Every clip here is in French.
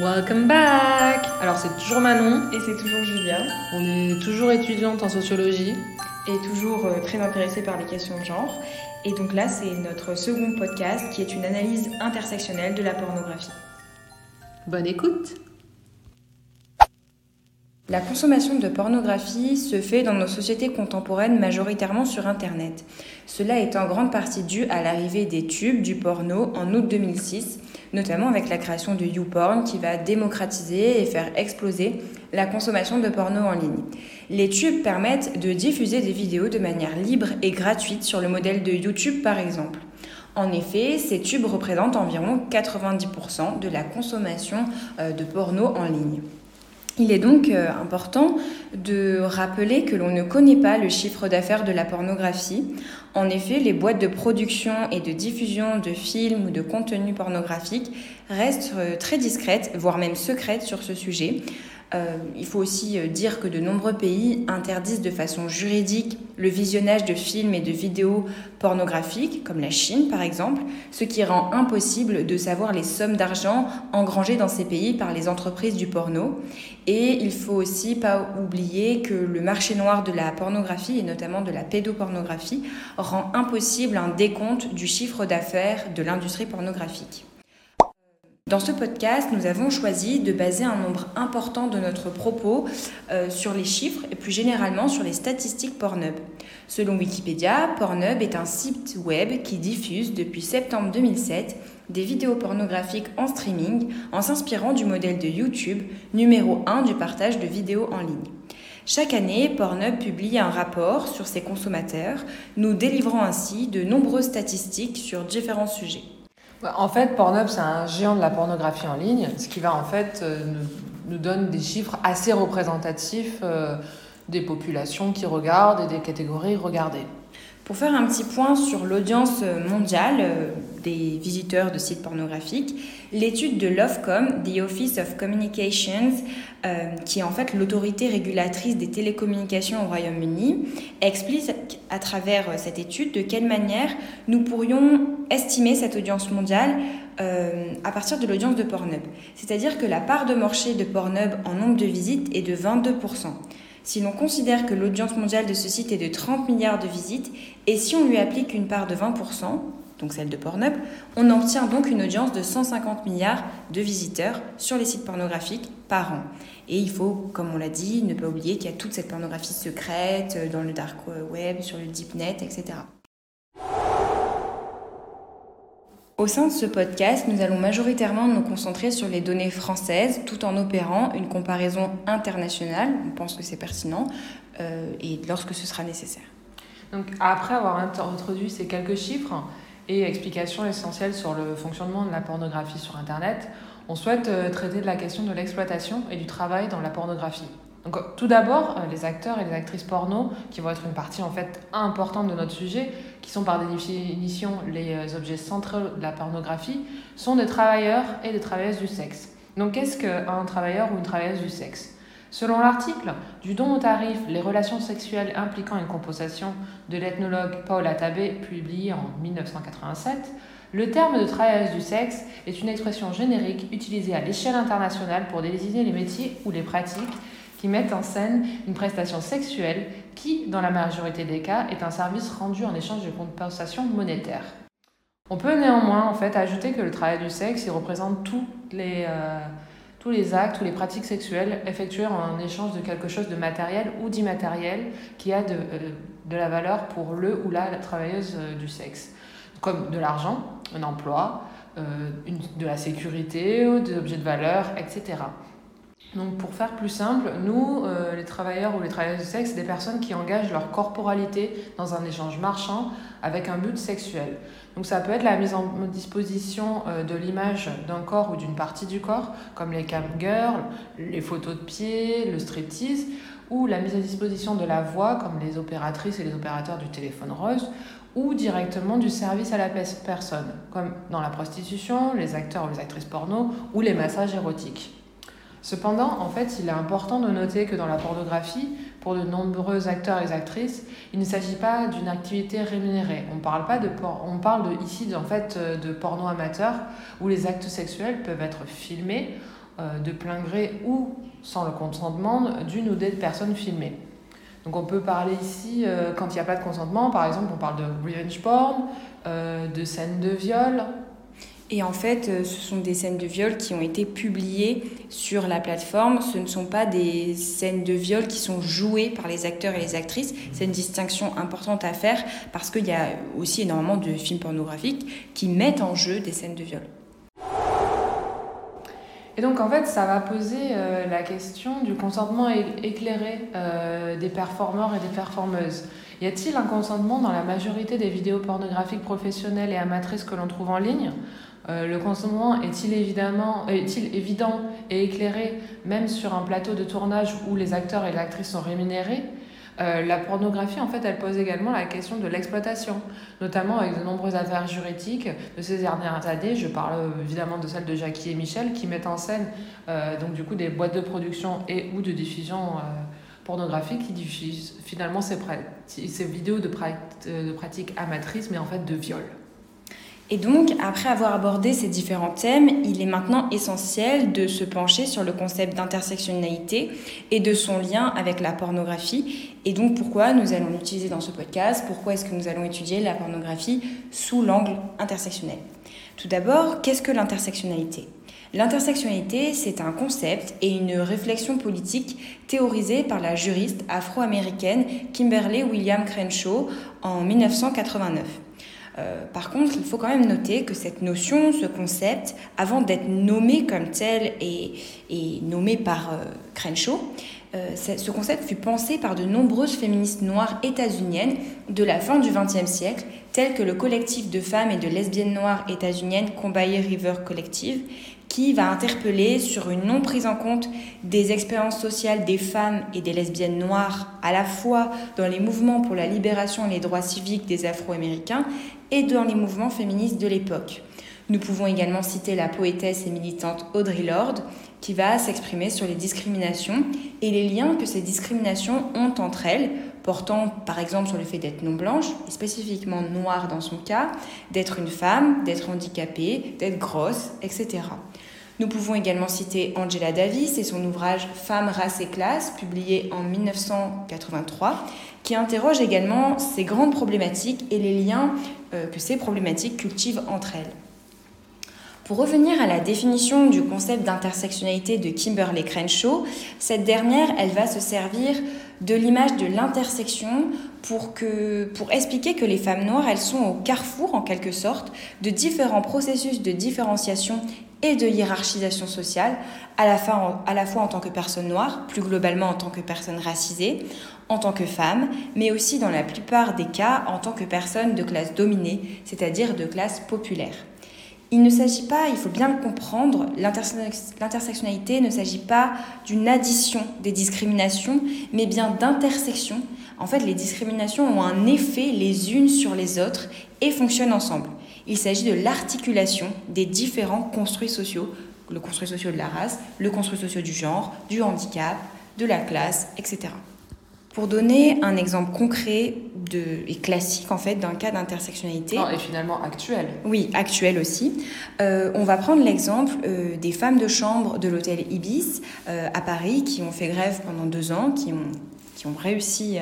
Welcome back Alors c'est toujours Manon Et c'est toujours Julia. On est toujours étudiante en sociologie. Et toujours euh, très intéressée par les questions de genre. Et donc là, c'est notre second podcast qui est une analyse intersectionnelle de la pornographie. Bonne écoute La consommation de pornographie se fait dans nos sociétés contemporaines majoritairement sur Internet. Cela est en grande partie dû à l'arrivée des tubes du porno en août 2006, notamment avec la création de YouPorn qui va démocratiser et faire exploser la consommation de porno en ligne. Les tubes permettent de diffuser des vidéos de manière libre et gratuite sur le modèle de YouTube par exemple. En effet, ces tubes représentent environ 90% de la consommation euh, de porno en ligne. Il est donc euh, important de rappeler que l'on ne connaît pas le chiffre d'affaires de la pornographie. En effet, les boîtes de production et de diffusion de films ou de contenus pornographiques restent euh, très discrètes, voire même secrètes sur ce sujet. Euh, il faut aussi euh, dire que de nombreux pays interdisent de façon juridique le visionnage de films et de vidéos pornographiques, comme la Chine par exemple, ce qui rend impossible de savoir les sommes d'argent engrangées dans ces pays par les entreprises du porno. Et il faut aussi pas oublier que le marché noir de la pornographie et notamment de la pédopornographie rend impossible un décompte du chiffre d'affaires de l'industrie pornographique. Dans ce podcast, nous avons choisi de baser un nombre important de notre propos euh, sur les chiffres et plus généralement sur les statistiques Pornhub. Selon Wikipédia, Pornhub est un site web qui diffuse depuis septembre 2007 des vidéos pornographiques en streaming en s'inspirant du modèle de YouTube, numéro 1 du partage de vidéos en ligne. Chaque année, Pornhub publie un rapport sur ses consommateurs, nous délivrant ainsi de nombreuses statistiques sur différents sujets. En fait, Pornhub, c'est un géant de la pornographie en ligne, ce qui va en fait euh, nous, donne des chiffres assez représentatifs euh, des populations qui regardent et des catégories regardées. Pour faire un petit point sur l'audience mondiale euh, des visiteurs de sites pornographiques, l'étude de l'OFCOM, The Office of Communications, euh, qui est en fait l'autorité régulatrice des télécommunications au Royaume-Uni, explique à travers euh, cette étude de quelle manière nous pourrions estimer cette audience mondiale à partir de l'audience de Pornhub. C'est-à-dire que la part de marché de Pornhub en nombre de visites est de 22%. Si l'on considère que l'audience mondiale de ce site est de 30 milliards de visites, et si on lui applique une part de 20%, donc celle de Pornhub, on obtient donc une audience de 150 milliards de visiteurs sur les sites pornographiques par an. Et il faut, comme on l'a dit, ne pas oublier qu'il y a toute cette pornographie secrète euh, dans le dark web, sur le deep net, etc. Au sein de ce podcast, nous allons majoritairement nous concentrer sur les données françaises tout en opérant une comparaison internationale, on pense que c'est pertinent, euh, et lorsque ce sera nécessaire. Donc, après avoir introduit ces quelques chiffres et explications essentielles sur le fonctionnement de la pornographie sur Internet, on souhaite euh, traiter de la question de l'exploitation et du travail dans la pornographie. Tout d'abord, euh, les acteurs et les actrices porno, qui vont être une partie en fait importante de notre sujet, qui sont par définition les euh, objets centraux de la pornographie, sont des travailleurs et des travailleuses du sexe. Donc, qu'est-ce qu'un travailleur ou une travailleuse du sexe? Selon l'article du don au tarif Les relations sexuelles impliquant une composition de l'ethnologue Paul Atabé, publié en 1987, le terme de travailleuse du sexe est une expression générique utilisée à l'échelle internationale pour désigner les métiers ou les pratiques qui mettent en scène une prestation sexuelle qui, dans la majorité des cas, est un service rendu en échange de compensation monétaire. On peut néanmoins en fait ajouter que le travail du sexe il représente tous les, euh, tous les actes ou les pratiques sexuelles effectuées en échange de quelque chose de matériel ou d'immatériel qui a de, euh, de, la valeur pour le ou la, travailleuse euh, du sexe, comme de l'argent, un emploi, de la sécurité, des objets de valeur, etc. Donc pour faire plus simple, nous, euh, les travailleurs ou les travailleuses du sexe, c'est des personnes qui engagent leur corporalité dans un échange marchand avec un but sexuel. Donc ça peut être la mise en disposition euh, de l'image d'un corps ou d'une partie du corps, comme les cam girls, les photos de pied, le striptease, ou la mise à disposition de la voix, comme les opératrices et les opérateurs du téléphone rose, ou directement du service à la personne, comme dans la prostitution, les acteurs ou les actrices porno, ou les massages érotiques. Cependant, en fait, il est important de noter que dans la pornographie, pour de nombreux acteurs et actrices, il ne s'agit pas d'une activité rémunérée. On parle pas de on parle ici en fait de porno amateur où les actes sexuels peuvent être filmés de plein gré ou sans le consentement d'une ou des personnes filmées. Donc on peut parler ici, quand il n'y a pas de consentement, par exemple, on parle de revenge porn, de scènes de viol, et en fait, euh, ce sont des scènes de viol qui ont été publiées sur la plateforme. Ce ne sont pas des scènes de viol qui sont jouées par les acteurs et les actrices. C'est une distinction importante à faire parce qu'il y a aussi énormément de films pornographiques qui mettent en jeu des scènes de viol. Et donc en fait, ça va poser euh, la question du consentement éclairé euh, des performeurs et des performeuses. Y a-t-il un consentement dans la majorité des vidéos pornographiques professionnelles et amatrices que l'on trouve en ligne? Euh, le consentement est-il évidemment est-il évident et éclairé même sur un plateau de tournage où les acteurs et les actrices sont rémunérés euh, la pornographie, en fait, elle pose également la question de l'exploitation, notamment avec de nombreuses affaires juridiques de ces dernières années. Je parle euh, évidemment de celle de Jackie et Michel qui mettent en scène donc du coup des boîtes de production et ou de diffusion pornographique qui diffusent finalement ces, ces vidéos de, de pratiques amatrices, mais en fait de viol. Et donc, après avoir abordé ces différents thèmes, il est maintenant essentiel de se pencher sur le concept d'intersectionnalité et de son lien avec la pornographie. Et donc, pourquoi nous allons l'utiliser dans ce podcast? Pourquoi est-ce que nous allons étudier la pornographie sous l'angle intersectionnel? Tout d'abord, qu'est-ce que l'intersectionnalité? L'intersectionnalité, c'est un concept et une réflexion politique théorisée par la juriste afro-américaine Kimberly William Crenshaw en 1989. Euh, par contre, il faut quand même noter que cette notion, ce concept, avant d'être nommé comme tel et, nommé par euh, Crenshaw, euh, ce concept fut pensé par de nombreuses féministes noires états-uniennes de la fin du XXe siècle, telles que le collectif de femmes et de lesbiennes noires états-uniennes Combahee River Collective, qui va interpeller sur une non prise en compte des expériences sociales des femmes et des lesbiennes noires, à la fois dans les mouvements pour la libération et les droits civiques des Afro-Américains et dans les mouvements féministes de l'époque. Nous pouvons également citer la poétesse et militante Audre Lorde, qui va s'exprimer sur les discriminations et les liens que ces discriminations ont entre elles, portant par exemple sur le fait d'être non blanche, et spécifiquement noire dans son cas, d'être une femme, d'être handicapée, d'être grosse, etc. Nous pouvons également citer Angela Davis et son ouvrage Femmes, race et classe, publié en 1983, qui interroge également ces grandes problématiques et les liens euh, que ces problématiques cultivent entre elles. Pour revenir à la définition du concept d'intersectionnalité de Kimberly Crenshaw, cette dernière, elle va se servir de l'image de l'intersection pour, pour expliquer que les femmes noires, elles sont au carrefour, en quelque sorte, de différents processus de différenciation et de hiérarchisation sociale, à la, fois, en tant que personne noire, plus globalement en tant que personne racisée, en tant que femme, mais aussi dans la plupart des cas en tant que personne de classe dominée, c'est-à-dire de classe populaire. Il ne s'agit pas, il faut bien le comprendre, l'intersectionnalité ne s'agit pas d'une addition des discriminations, mais bien d'intersection. En fait, les discriminations ont un effet les unes sur les autres et fonctionnent ensemble. Il s'agit de l'articulation des différents construits sociaux, le construit social de la race, le construit social du genre, du handicap, de la classe, etc. Pour donner un exemple concret de, et classique en fait d'un cas d'intersectionnalité. et finalement actuel. Oui, actuel aussi. Euh, on va prendre l'exemple euh, des femmes de chambre de l'hôtel Ibis euh, à Paris qui ont fait grève pendant deux ans, qui ont, qui ont réussi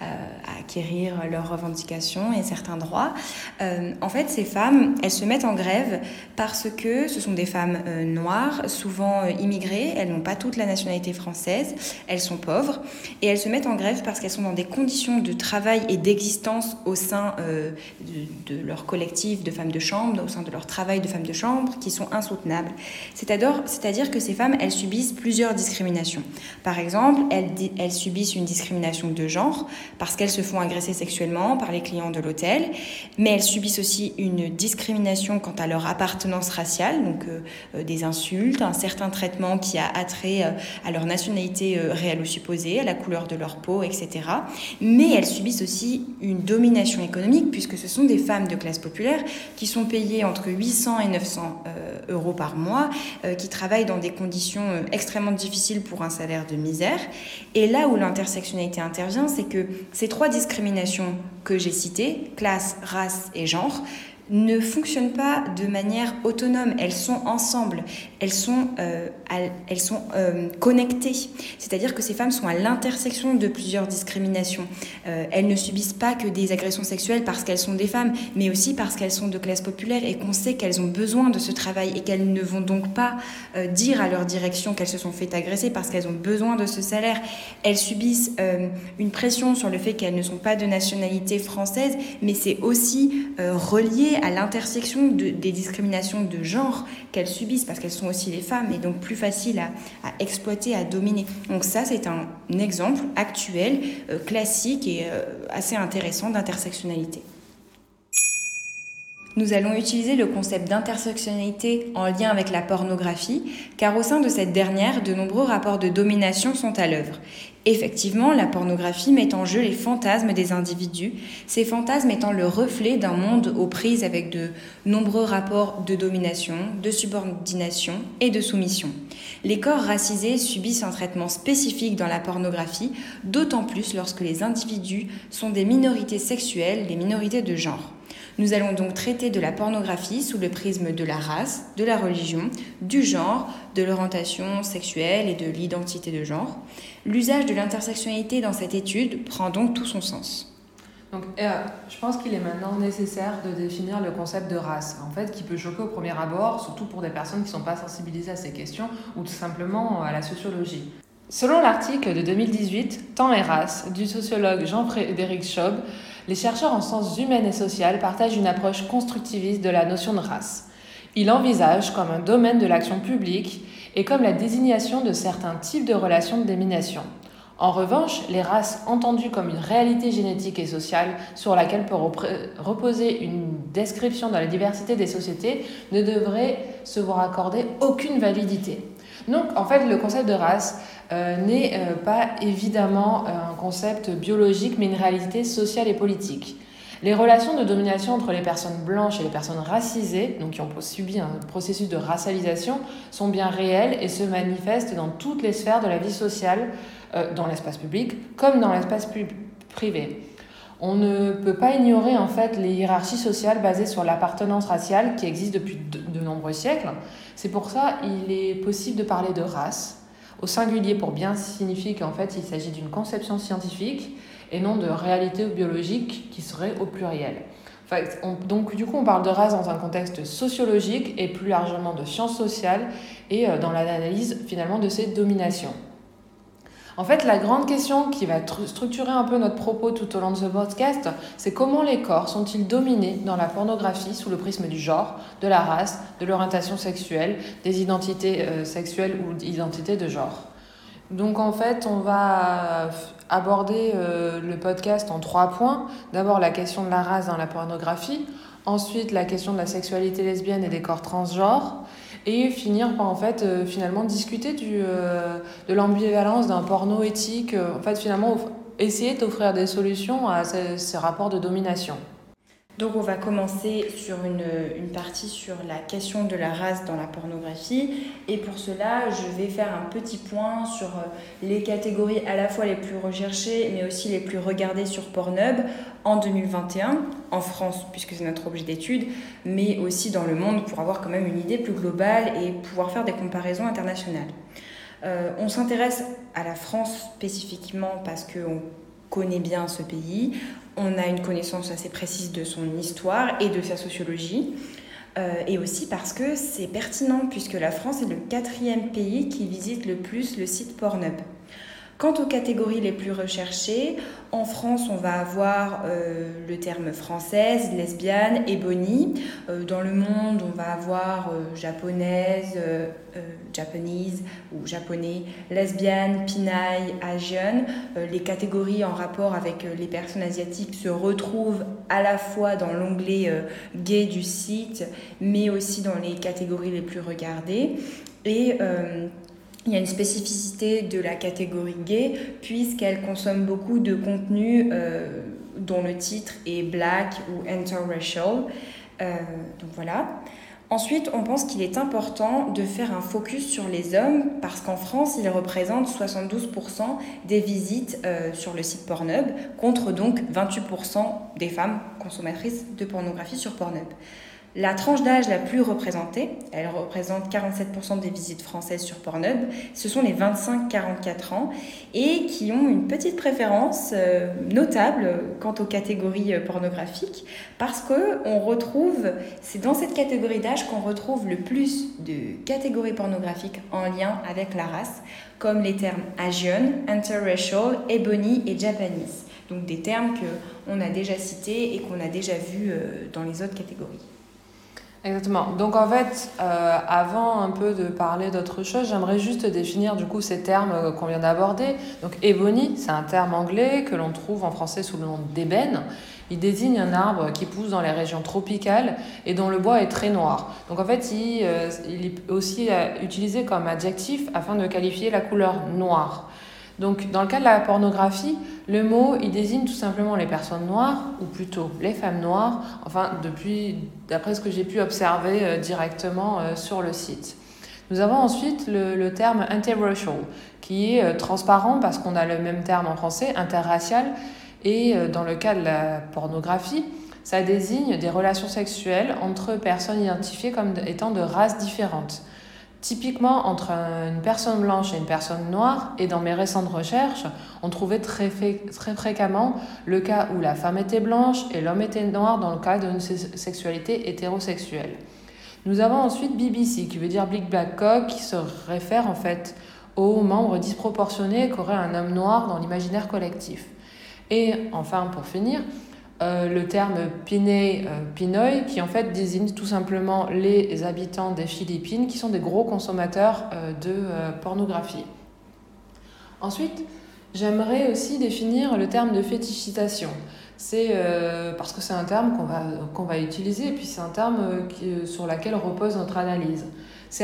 à acquérir leurs revendications et certains droits. Euh, en fait, ces femmes, elles se mettent en grève parce que ce sont des femmes euh, noires, souvent euh, immigrées, elles n'ont pas toute la nationalité française, elles sont pauvres, et elles se mettent en grève parce qu'elles sont dans des conditions de travail et d'existence au sein de, leur collectif de femmes de chambre, au sein de leur travail de femmes de chambre, qui sont insoutenables. C'est-à-dire que ces femmes, elles subissent plusieurs discriminations. Par exemple, elles subissent une discrimination de genre, parce qu'elles se font agresser sexuellement par les clients de l'hôtel, mais elles subissent aussi une discrimination quant à leur appartenance raciale, donc euh, euh, des insultes, un certain traitement qui a attrait euh, à leur nationalité réelle ou supposée, à la couleur de leur peau, etc. Mais elles subissent aussi une domination économique, puisque ce sont des femmes de classe populaire qui sont payées entre 800 et 900 euros par mois, qui travaillent dans des conditions extrêmement difficiles pour un salaire de misère. Et là où l'intersectionnalité intervient, c'est que ces trois discriminations que j'ai citées, classe, race et genre, ne fonctionnent pas de manière autonome, elles sont ensemble. Elles sont, euh, elles sont euh, connectées. C'est-à-dire que ces femmes sont à l'intersection de plusieurs discriminations. Euh, elles ne subissent pas que des agressions sexuelles parce qu'elles sont des femmes, mais aussi parce qu'elles sont de classe populaire et qu'on sait qu'elles ont besoin de ce travail et qu'elles ne vont donc pas dire à leur direction qu'elles se sont fait agresser parce qu'elles ont besoin de ce salaire. Elles subissent une pression sur le fait qu'elles ne sont pas de nationalité française, mais c'est aussi relié à l'intersection de, des discriminations de genre qu'elles subissent parce qu'elles sont aussi les femmes et donc plus faciles à, exploiter, à dominer. Donc ça, c'est un exemple actuel, euh, classique et euh, assez intéressant d'intersectionnalité. Nous allons utiliser le concept d'intersectionnalité en lien avec la pornographie, car au sein de cette dernière, de nombreux rapports de domination sont à l'œuvre. Effectivement, la pornographie met en jeu les fantasmes des individus, ces fantasmes étant le reflet d'un monde aux prises avec de nombreux rapports de domination, de subordination et de soumission. Les corps racisés subissent un traitement spécifique dans la pornographie, d'autant plus lorsque les individus sont des minorités sexuelles, des minorités de genre. Nous allons donc traiter de la pornographie sous le prisme de la race, de la religion, du genre, de l'orientation sexuelle et de l'identité de genre. L'usage de l'intersectionnalité dans cette étude prend donc tout son sens. Donc, euh, je pense qu'il est maintenant nécessaire de définir le concept de race, en fait, qui peut choquer au premier abord, surtout pour des personnes qui ne sont pas sensibilisées à ces questions ou tout simplement à la sociologie. Selon l'article de 2018, Temps et race du sociologue Jean-Frédéric Schaub, les chercheurs en sciences humaines et sociales partagent une approche constructiviste de la notion de race. Ils envisagent comme un domaine de l'action publique et comme la désignation de certains types de relations de domination. En revanche, les races entendues comme une réalité génétique et sociale sur laquelle peut reposer une description de la diversité des sociétés ne devraient se voir accorder aucune validité. Donc, en fait, le concept de race euh, n'est euh, pas évidemment euh, un concept biologique, mais une réalité sociale et politique. Les relations de domination entre les personnes blanches et les personnes racisées, donc qui ont subi un processus de racialisation, sont bien réelles et se manifestent dans toutes les sphères de la vie sociale, dans l'espace public comme dans l'espace privé. On ne peut pas ignorer en fait les hiérarchies sociales basées sur l'appartenance raciale qui existent depuis de nombreux siècles. C'est pour ça qu'il est possible de parler de race, au singulier pour bien signifier qu'en fait il s'agit d'une conception scientifique et non de réalité biologique qui serait au pluriel. donc du coup on parle de race dans un contexte sociologique et plus largement de sciences sociales et euh, dans l'analyse finalement de ces dominations. En fait, la grande question qui va structurer un peu notre propos tout au long de ce podcast, c'est comment les corps sont-ils dominés dans la pornographie sous le prisme du genre, de la race, de l'orientation sexuelle, des identités euh, sexuelles ou d'identités de genre. Donc en fait, on va aborder euh, le podcast en trois points. D'abord la question de la race dans la pornographie, ensuite la question de la sexualité lesbienne et des corps transgenres, et finir par en fait euh, finalement discuter du, euh, de l'ambivalence d'un porno éthique, euh, en fait finalement essayer d'offrir des solutions à ces, ces rapports de domination. Donc on va commencer sur une, partie sur la question de la race dans la pornographie et pour cela je vais faire un petit point sur euh, les catégories à la fois les plus recherchées mais aussi les plus regardées sur Pornhub en 2021 en France puisque c'est notre objet d'étude mais aussi dans le monde pour avoir quand même une idée plus globale et pouvoir faire des comparaisons internationales. Euh, on s'intéresse à la France spécifiquement parce qu'on connaît bien ce pays, on a une connaissance assez précise de son histoire et de sa sociologie. Euh, et aussi parce que c'est pertinent puisque la France est le quatrième pays qui visite le plus le site Pornhub. Quant aux catégories les plus recherchées, en France, on va avoir euh, le terme française, lesbienne, ébony. Euh, dans le monde, on va avoir euh, japonaise, japanese ou japonais, lesbienne, pinaille, asian. les catégories en rapport avec les personnes asiatiques se retrouvent à la fois dans l'onglet gay du site, mais aussi dans les catégories les plus regardées. Et il y a une spécificité de la catégorie gay puisqu'elle consomme beaucoup de contenu euh, dont le titre est black ou interracial. Euh, donc voilà. Ensuite, on pense qu'il est important de faire un focus sur les hommes parce qu'en France, ils représentent 72% des visites euh, sur le site Pornhub contre donc 28% des femmes consommatrices de pornographie sur Pornhub. La tranche d'âge la plus représentée, elle représente 47% des visites françaises sur Pornhub, ce sont les 25-44 ans et qui ont une petite préférence euh, notable quant aux catégories euh, pornographiques parce que on retrouve, c'est dans cette catégorie d'âge qu'on retrouve le plus de catégories pornographiques en lien avec la race, comme les termes Asian, interracial, ebony et Japanese. Donc des termes qu'on a déjà cités et qu'on a déjà vus euh, dans les autres catégories. Exactement. Donc en fait, euh, avant un peu de parler d'autre chose, j'aimerais juste définir du coup ces termes euh, qu'on vient d'aborder. Donc ebony, c'est un terme anglais que l'on trouve en français sous le nom d'ébène. Il désigne un arbre qui pousse dans les régions tropicales et dont le bois est très noir. Donc en fait, il, euh, il est aussi utilisé comme adjectif afin de qualifier la couleur noire. Donc, dans le cas de la pornographie, le mot, il désigne tout simplement les personnes noires, ou plutôt les femmes noires, enfin, depuis, d'après ce que j'ai pu observer euh, directement euh, sur le site. Nous avons ensuite le, terme interracial, qui est euh, transparent parce qu'on a le même terme en français, interracial, et dans le cas de la pornographie, ça désigne des relations sexuelles entre personnes identifiées comme étant de races différentes. Typiquement, entre une personne blanche et une personne noire, et dans mes récentes recherches, on trouvait très, très fréquemment le cas où la femme était blanche et l'homme était noir dans le cas d'une sexualité hétérosexuelle. Nous avons ensuite BBC, qui veut dire Big Black Cock, qui se réfère en fait aux membres disproportionnés qu'aurait un homme noir dans l'imaginaire collectif. Et enfin, pour finir, euh, le terme Pinay, euh, Pinoy, qui en fait désigne tout simplement les habitants des Philippines qui sont des gros consommateurs euh, de pornographie. Ensuite, j'aimerais aussi définir le terme de fétichisation. C'est parce que c'est un terme qu'on va, qu'on va utiliser et puis c'est un terme sur lequel repose notre analyse.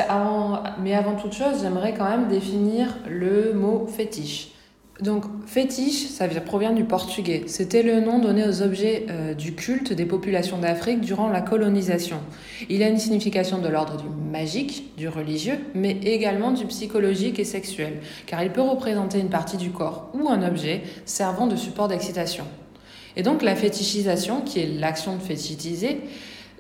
Avant, mais avant toute chose, j'aimerais quand même définir le mot fétiche. Donc, fétiche, ça provient du portugais. C'était le nom donné aux objets euh, du culte des populations d'Afrique durant la colonisation. Il a une signification de l'ordre du magique, du religieux, mais également du psychologique et sexuel, car il peut représenter une partie du corps ou un objet servant de support d'excitation. Et donc, la fétichisation, qui est l'action de fétichiser,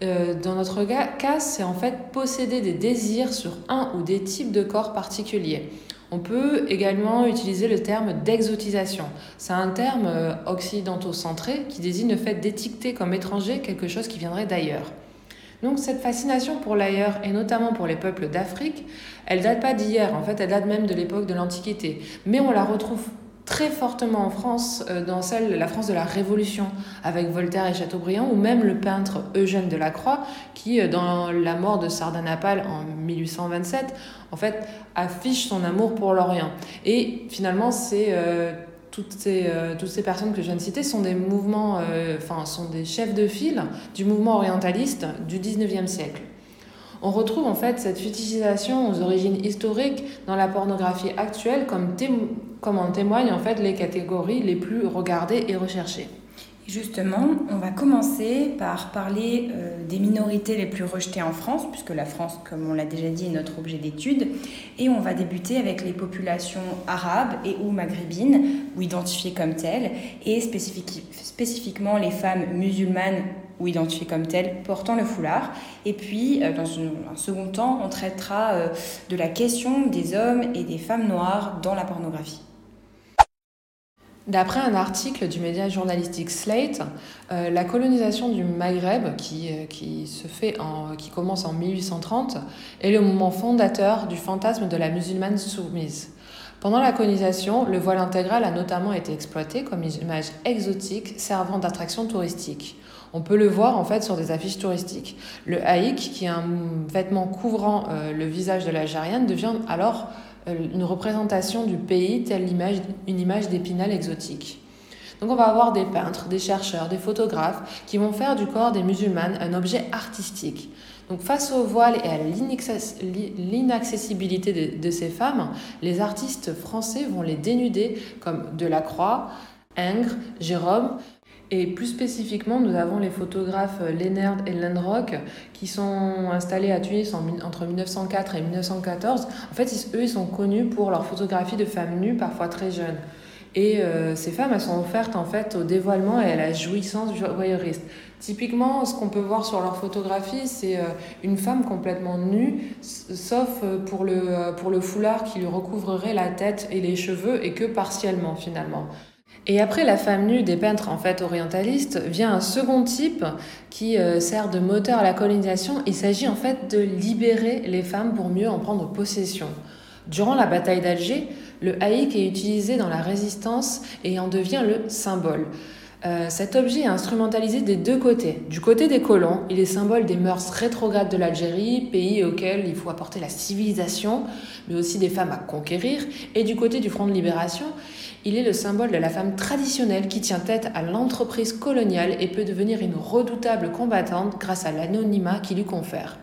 euh, dans notre cas, c'est en fait posséder des désirs sur un ou des types de corps particuliers. On peut également utiliser le terme d'exotisation. C'est un terme euh, occidentaux-centré qui désigne le fait d'étiqueter comme étranger quelque chose qui viendrait d'ailleurs. Donc cette fascination pour l'ailleurs, et notamment pour les peuples d'Afrique, elle date pas d'hier, en fait elle date même de l'époque de l'Antiquité. Mais on la retrouve très fortement en France, euh, dans celle, la France de la Révolution, avec Voltaire et Chateaubriand, ou même le peintre Eugène Delacroix, qui, euh, dans La mort de Sardanapale en 1827, en fait, affiche son amour pour l'Orient. Et finalement, c'est euh, toutes, ces, toutes ces personnes que je viens de citer sont des mouvements, enfin, sont des chefs de file du mouvement orientaliste du 19e siècle. On retrouve en fait cette fétichisation aux origines historiques dans la pornographie actuelle comme, comme en témoignent en fait les catégories les plus regardées et recherchées. Justement, on va commencer par parler euh, des minorités les plus rejetées en France, puisque la France, comme on l'a déjà dit, est notre objet d'étude. Et on va débuter avec les populations arabes et ou maghrébines, ou identifiées comme telles, et spécifiquement les femmes musulmanes ou identifiées comme telles portant le foulard. Et puis, euh, dans un second temps, on traitera euh, de la question des hommes et des femmes noires dans la pornographie. D'après un article du média journalistique Slate, euh, la colonisation du Maghreb, qui, qui, se fait en, qui commence en 1830, est le moment fondateur du fantasme de la musulmane soumise. Pendant la colonisation, le voile intégral a notamment été exploité comme image exotique servant d'attraction touristique. On peut le voir en fait sur des affiches touristiques. Le haïk, qui est un vêtement couvrant euh, le visage de l'Algérienne, devient alors euh, une représentation du pays telle une image d'épinal exotique. Donc on va avoir des peintres, des chercheurs, des photographes qui vont faire du corps des musulmanes un objet artistique. Donc face au voile et à l'inaccessibilité de, de, ces femmes, les artistes français vont les dénuder comme Delacroix, Ingres, Jérôme, et plus spécifiquement, nous avons les photographes Lennard et Landrock qui sont installés à Tunis entre 1904 et 1914. En fait, eux, ils sont connus pour leur photographie de femmes nues, parfois très jeunes. Et euh, ces femmes, elles sont offertes en fait au dévoilement et à la jouissance du voyeuriste. Typiquement, ce qu'on peut voir sur leurs photographies, c'est euh, une femme complètement nue, sauf euh, pour le, pour le foulard qui lui recouvrerait la tête et les cheveux, et que partiellement finalement. Et après la femme nue des peintres en fait orientalistes, vient un second type qui sert de moteur à la colonisation. Il s'agit en fait de libérer les femmes pour mieux en prendre possession. Durant la bataille d'Alger, le haïk est utilisé dans la résistance et en devient le symbole. Euh, cet objet est instrumentalisé des deux côtés. Du côté des colons, il est symbole des mœurs rétrogrades de l'Algérie, pays auquel il faut apporter la civilisation, mais aussi des femmes à conquérir. Et du côté du Front de libération, il est le symbole de la femme traditionnelle qui tient tête à l'entreprise coloniale et peut devenir une redoutable combattante grâce à l'anonymat qui lui confère.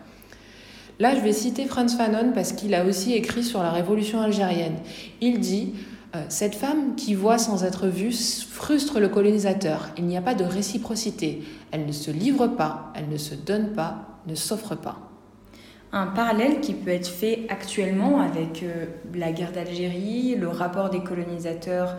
Là, je vais citer Franz Fanon parce qu'il a aussi écrit sur la révolution algérienne. Il dit Cette femme qui voit sans être vue frustre le colonisateur. Il n'y a pas de réciprocité. Elle ne se livre pas, elle ne se donne pas, ne s'offre pas. Un parallèle qui peut être fait actuellement avec euh, la guerre d'Algérie, le rapport des colonisateurs euh,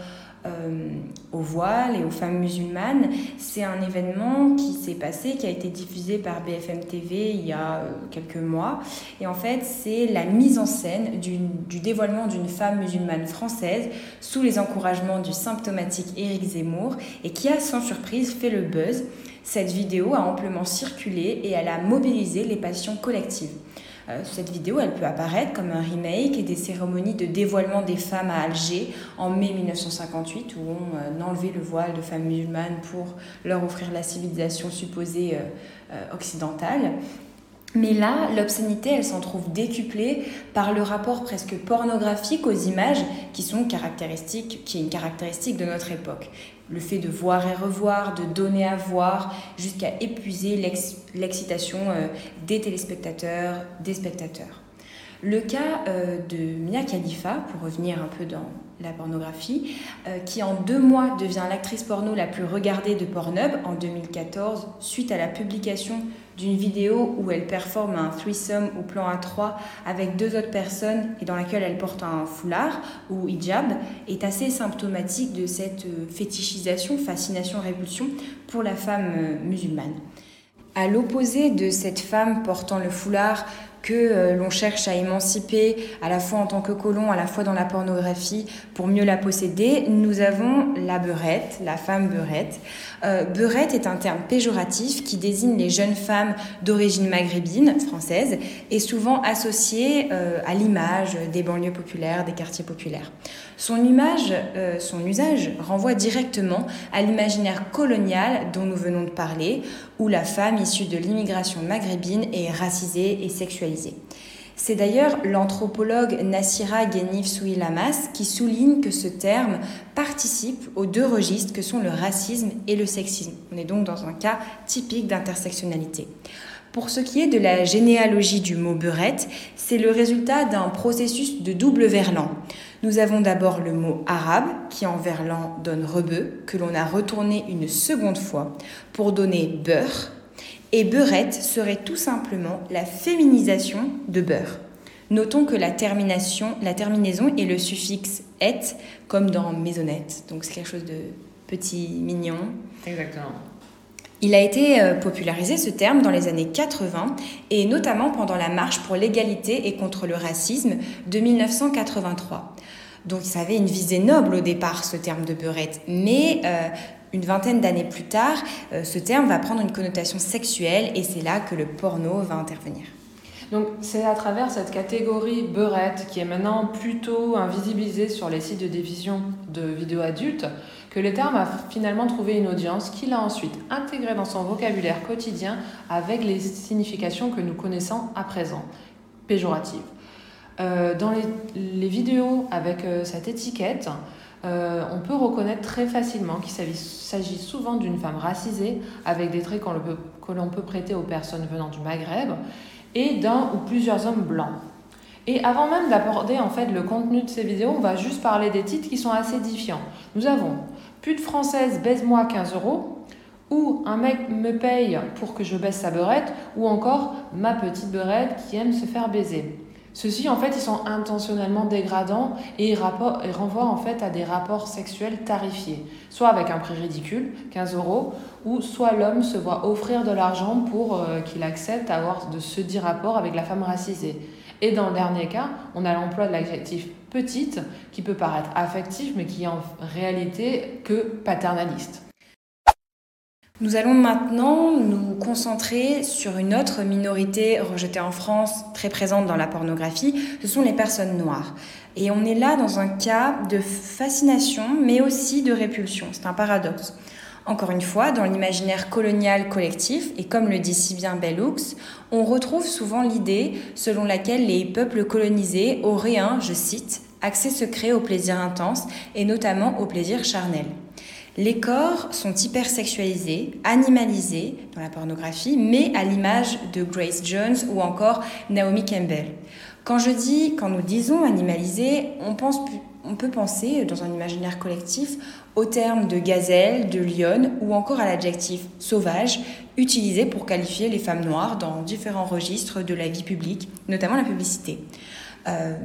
au voile et aux femmes musulmanes. C'est un événement qui s'est passé, qui a été diffusé par BFM TV il y a euh, quelques mois. Et en fait, c'est la mise en scène du dévoilement d'une femme musulmane française sous les encouragements du symptomatique Éric Zemmour et qui a sans surprise fait le buzz. Cette vidéo a amplement circulé et elle a mobilisé les passions collectives. Euh, cette vidéo, elle peut apparaître comme un remake des cérémonies de dévoilement des femmes à Alger en mai 1958, où on euh, enlevait le voile de femmes musulmanes pour leur offrir la civilisation supposée euh, occidentale. Mais là, l'obscénité, elle s'en trouve décuplée par le rapport presque pornographique aux images qui sont caractéristiques, qui est une caractéristique de notre époque le fait de voir et revoir, de donner à voir, jusqu'à épuiser l'excitation euh, des téléspectateurs, des spectateurs. Le cas euh, de Mia Khalifa, pour revenir un peu dans la pornographie, euh, qui en deux mois devient l'actrice porno la plus regardée de Pornhub en 2014 suite à la publication d'une vidéo où elle performe un threesome au plan A3 avec deux autres personnes et dans laquelle elle porte un foulard ou hijab, est assez symptomatique de cette euh, fétichisation, fascination, répulsion pour la femme euh, musulmane. À l'opposé de cette femme portant le foulard que euh, l'on cherche à émanciper à la fois en tant que colon, à la fois dans la pornographie pour mieux la posséder, nous avons la beurette, la femme beurette. Euh, beurette est un terme péjoratif qui désigne les jeunes femmes d'origine maghrébine, française, et souvent associé euh, à l'image des banlieues populaires, des quartiers populaires. Son image, son usage renvoie directement à l'imaginaire colonial dont nous venons de parler, où la femme issue de l'immigration maghrébine est racisée et sexualisée. C'est d'ailleurs l'anthropologue Nassira Ghenif Souilamas qui souligne que ce terme participe aux deux registres que sont le racisme et le sexisme. On est donc dans un cas typique d'intersectionnalité. Pour ce qui est de la généalogie du mot beurette, c'est le résultat d'un processus de double verlan. Nous avons d'abord le mot arabe qui en verlan donne rebeu, que l'on a retourné une seconde fois pour donner beurre. Et beurette serait tout simplement la féminisation de beurre. Notons que la termination, la terminaison est le suffixe et, comme dans maisonnette. Donc c'est quelque chose de petit, mignon. Exactement. Il a été euh, popularisé ce terme dans les années 80 et notamment pendant la marche pour l'égalité et contre le racisme de 1983. Donc ça avait une visée noble au départ, ce terme de beurette, mais euh, une vingtaine d'années plus tard, euh, ce terme va prendre une connotation sexuelle et c'est là que le porno va intervenir. Donc c'est à travers cette catégorie beurette qui est maintenant plutôt invisibilisée sur les sites de diffusion de vidéos adultes que le terme a finalement trouvé une audience qu'il a ensuite intégré dans son vocabulaire quotidien avec les significations que nous connaissons à présent, péjoratives. Euh, dans les, vidéos avec euh, cette étiquette, euh, on peut reconnaître très facilement qu'il s'agit souvent d'une femme racisée avec des traits que l'on peut prêter aux personnes venant du Maghreb et d'un ou plusieurs hommes blancs. Et avant même d'aborder en fait le contenu de ces vidéos, on va juste parler des titres qui sont assez édifiants. Nous avons Pute française, baise-moi 15 euros, ou Un mec me paye pour que je baisse sa beurette, ou encore Ma petite beurette qui aime se faire baiser. Ceux-ci, en fait, ils sont intentionnellement dégradants et ils, renvoient en fait à des rapports sexuels tarifiés, soit avec un prix ridicule, 15 euros, ou soit l'homme se voit offrir de l'argent pour euh, qu'il accepte d'avoir de ce dit rapport avec la femme racisée. Et dans le dernier cas, on a l'emploi de l'adjectif petite, qui peut paraître affectif, mais qui est en réalité que paternaliste. Nous allons maintenant nous concentrer sur une autre minorité rejetée en France, très présente dans la pornographie, ce sont les personnes noires. Et on est là dans un cas de fascination, mais aussi de répulsion. C'est un paradoxe. Encore une fois, dans l'imaginaire colonial collectif, et comme le dit si bien Bellux, on retrouve souvent l'idée selon laquelle les peuples colonisés auraient un, je cite, accès secret au plaisir intense et notamment au plaisir charnel. Les corps sont hypersexualisés, animalisés dans la pornographie, mais à l'image de Grace Jones ou encore Naomi Campbell. Quand je dis, quand nous disons animalisé, on, peut penser dans un imaginaire collectif au terme de gazelle, de lionne ou encore à l'adjectif sauvage utilisé pour qualifier les femmes noires dans différents registres de la vie publique, notamment la publicité. Euh,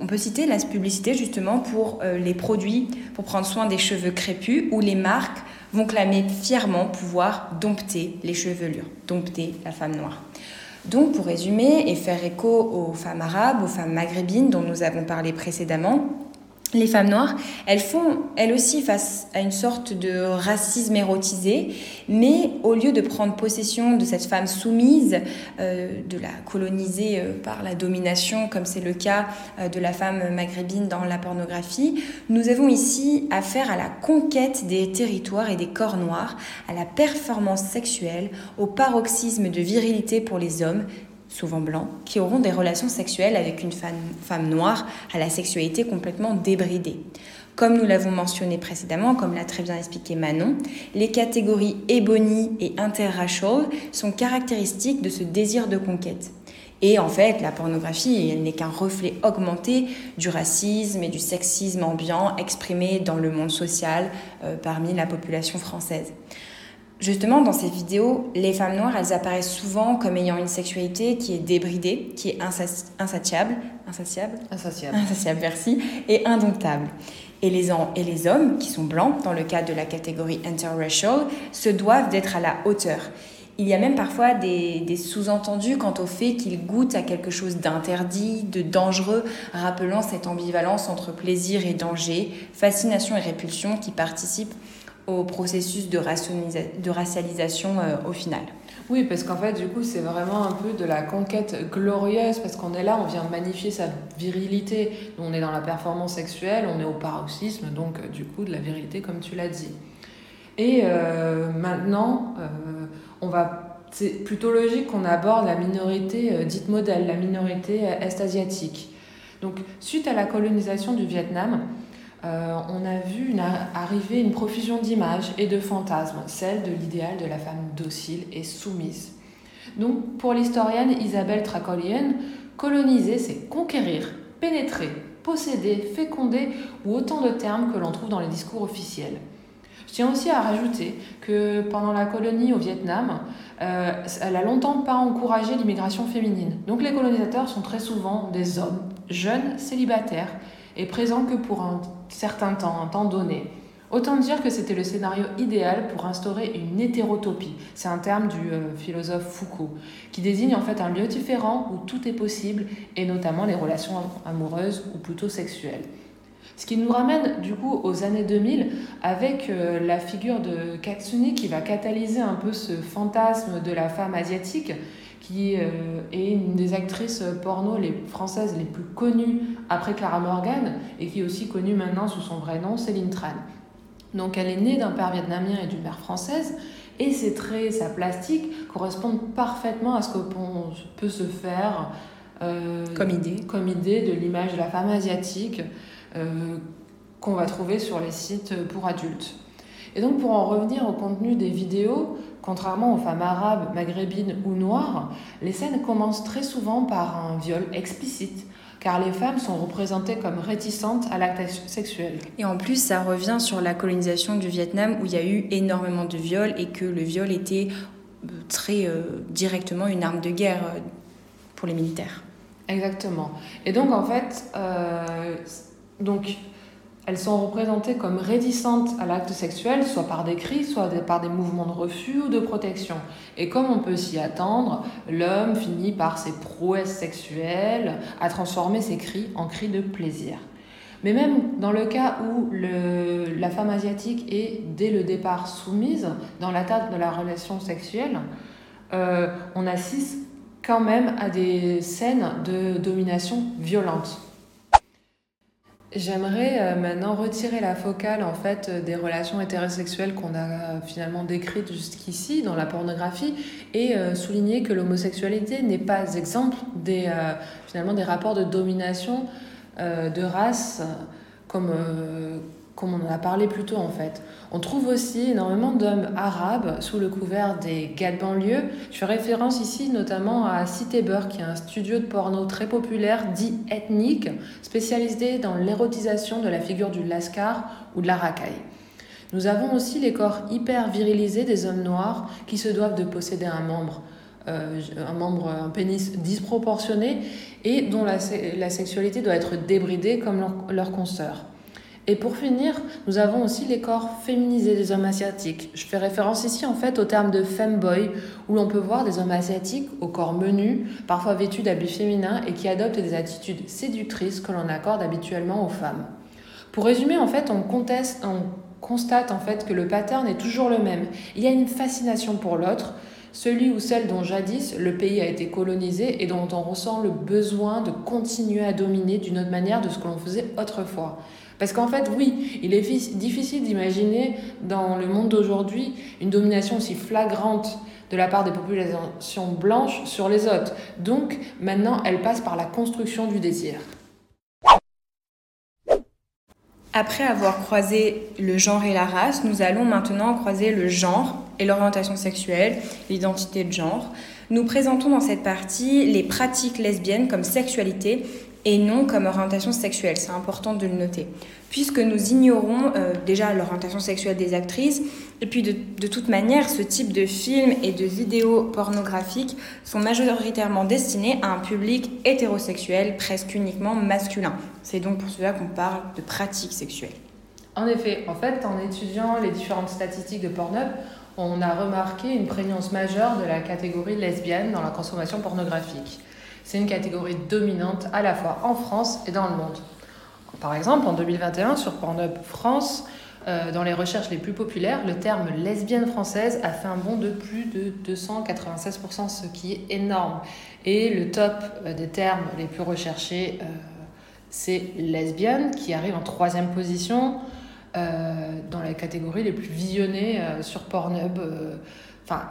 on peut citer la publicité justement pour euh, les produits pour prendre soin des cheveux crépus où les marques vont clamer fièrement pouvoir dompter les chevelures, dompter la femme noire. Donc pour résumer et faire écho aux femmes arabes, aux femmes maghrébines dont nous avons parlé précédemment, les femmes noires, elles font elles aussi face à une sorte de racisme érotisé, mais au lieu de prendre possession de cette femme soumise, euh, de la coloniser euh, par la domination, comme c'est le cas euh, de la femme maghrébine dans la pornographie, nous avons ici affaire à la conquête des territoires et des corps noirs, à la performance sexuelle, au paroxysme de virilité pour les hommes, souvent blancs, qui auront des relations sexuelles avec une femme, noire à la sexualité complètement débridée. Comme nous l'avons mentionné précédemment, comme l'a très bien expliqué Manon, les catégories ebony et interracial sont caractéristiques de ce désir de conquête. Et en fait, la pornographie, n'est qu'un reflet augmenté du racisme et du sexisme ambiant exprimé dans le monde social euh, parmi la population française. Justement, dans ces vidéos, les femmes noires, elles apparaissent souvent comme ayant une sexualité qui est débridée, qui est insatiable, insatiable, insatiable, insatiable, merci, et indomptable. Et les, et les hommes, qui sont blancs, dans le cadre de la catégorie interracial, se doivent d'être à la hauteur. Il y a même parfois des, des sous-entendus quant au fait qu'ils goûtent à quelque chose d'interdit, de dangereux, rappelant cette ambivalence entre plaisir et danger, fascination et répulsion qui participent au processus de, racialisation euh, au final. Oui, parce qu'en fait, du coup, c'est vraiment un peu de la conquête glorieuse, parce qu'on est là, on vient magnifier sa virilité. On est dans la performance sexuelle, on est au paroxysme, donc euh, du coup, de la virilité, comme tu l'as dit. Et euh, maintenant, on va c'est plutôt logique qu'on aborde la minorité dite modèle, la minorité est-asiatique. Donc, suite à la colonisation du Vietnam, euh, on a vu arriver une profusion d'images et de fantasmes, celle de l'idéal de la femme docile et soumise. Donc, pour l'historienne Isabelle Tracolien, coloniser, c'est conquérir, pénétrer, posséder, féconder ou autant de termes que l'on trouve dans les discours officiels. Je tiens aussi à rajouter que pendant la colonie au Vietnam, euh, elle a longtemps pas encouragé l'immigration féminine. Donc les colonisateurs sont très souvent des hommes jeunes, célibataires, et présents que pour un certain temps, un temps donné. Autant dire que c'était le scénario idéal pour instaurer une hétérotopie. C'est un terme du euh, philosophe Foucault, qui désigne en fait un lieu différent où tout est possible, et notamment les relations amoureuses ou plutôt sexuelles. Ce qui nous ramène du coup aux années 2000 avec euh, la figure de Katsuni qui va catalyser un peu ce fantasme de la femme asiatique qui euh, est une des actrices porno les françaises les plus connues après Clara Morgan et qui est aussi connue maintenant sous son vrai nom, Céline Tran. Donc elle est née d'un père vietnamien et d'une mère française et ses traits, sa plastique correspondent parfaitement à ce que peut se faire euh, comme idée, comme idée de l'image de la femme asiatique euh, qu'on va trouver sur les sites pour adultes. Et donc pour en revenir au contenu des vidéos, contrairement aux femmes arabes, maghrébines ou noires, les scènes commencent très souvent par un viol explicite, car les femmes sont représentées comme réticentes à l'acte sexuel. Et en plus, ça revient sur la colonisation du Vietnam où il y a eu énormément de viols et que le viol était euh, très euh, directement une arme de guerre euh, pour les militaires. Exactement. Et donc, en fait, euh, donc, elles sont représentées comme réticentes à l'acte sexuel, soit par des cris, soit par des mouvements de refus ou de protection. Et comme on peut s'y attendre, l'homme finit par ses prouesses sexuelles à transformer ses cris en cris de plaisir. Mais même dans le cas où le, la femme asiatique est dès le départ soumise dans l'attaque de la relation sexuelle, euh, on assiste quand même à des scènes de domination violente. J'aimerais euh, maintenant retirer la focale en fait des relations hétérosexuelles qu'on a finalement décrites jusqu'ici dans la pornographie et euh, souligner que l'homosexualité n'est pas exemple des euh, finalement des rapports de domination de race comme comme on en a parlé plus tôt en fait. On trouve aussi énormément d'hommes arabes sous le couvert des gars de banlieue. Je fais référence ici notamment à Cité qui est un studio de porno très populaire, dit ethnique, spécialisé dans l'érotisation de la figure du lascar ou de la racaille. Nous avons aussi les corps hyper virilisés des hommes noirs qui se doivent de posséder un membre. Euh, un membre, un pénis disproportionné et dont la, sexualité doit être débridée comme leur, leur consoeur. Et pour finir, nous avons aussi les corps féminisés des hommes asiatiques. Je fais référence ici en fait au terme de femboy, où l'on peut voir des hommes asiatiques au corps menu, parfois vêtus d'habits féminins et qui adoptent des attitudes séductrices que l'on accorde habituellement aux femmes. Pour résumer, en fait, on, conteste, on constate en fait que le pattern est toujours le même. Il y a une fascination pour l'autre, celui ou celle dont jadis le pays a été colonisé et dont on ressent le besoin de continuer à dominer d'une autre manière de ce que l'on faisait autrefois. Parce qu'en fait, oui, il est difficile d'imaginer dans le monde d'aujourd'hui une domination aussi flagrante de la part des populations blanches sur les autres. Donc maintenant, elle passe par la construction du désir. Après avoir croisé le genre et la race, nous allons maintenant croiser le genre et l'orientation sexuelle, l'identité de genre. Nous présentons dans cette partie les pratiques lesbiennes comme sexualité et non comme orientation sexuelle. C'est important de le noter. Puisque nous ignorons euh, déjà l'orientation sexuelle des actrices, et puis de, toute manière, ce type de films et de vidéos pornographiques sont majoritairement destinés à un public hétérosexuel, presque uniquement masculin. C'est donc pour cela qu'on parle de pratiques sexuelles. En effet, en en étudiant les différentes statistiques de Pornhub, on a remarqué une prégnance majeure de la catégorie lesbienne dans la consommation pornographique. C'est une catégorie dominante à la fois en France et dans le monde. Par exemple, en 2021, sur Pornhub France, euh, dans les recherches les plus populaires, le terme lesbienne française a fait un bond de plus de 296%, ce qui est énorme. Et le top euh, des termes les plus recherchés, euh, c'est lesbienne, qui arrive en troisième position dans les catégories les plus visionnées sur Pornhub. Enfin,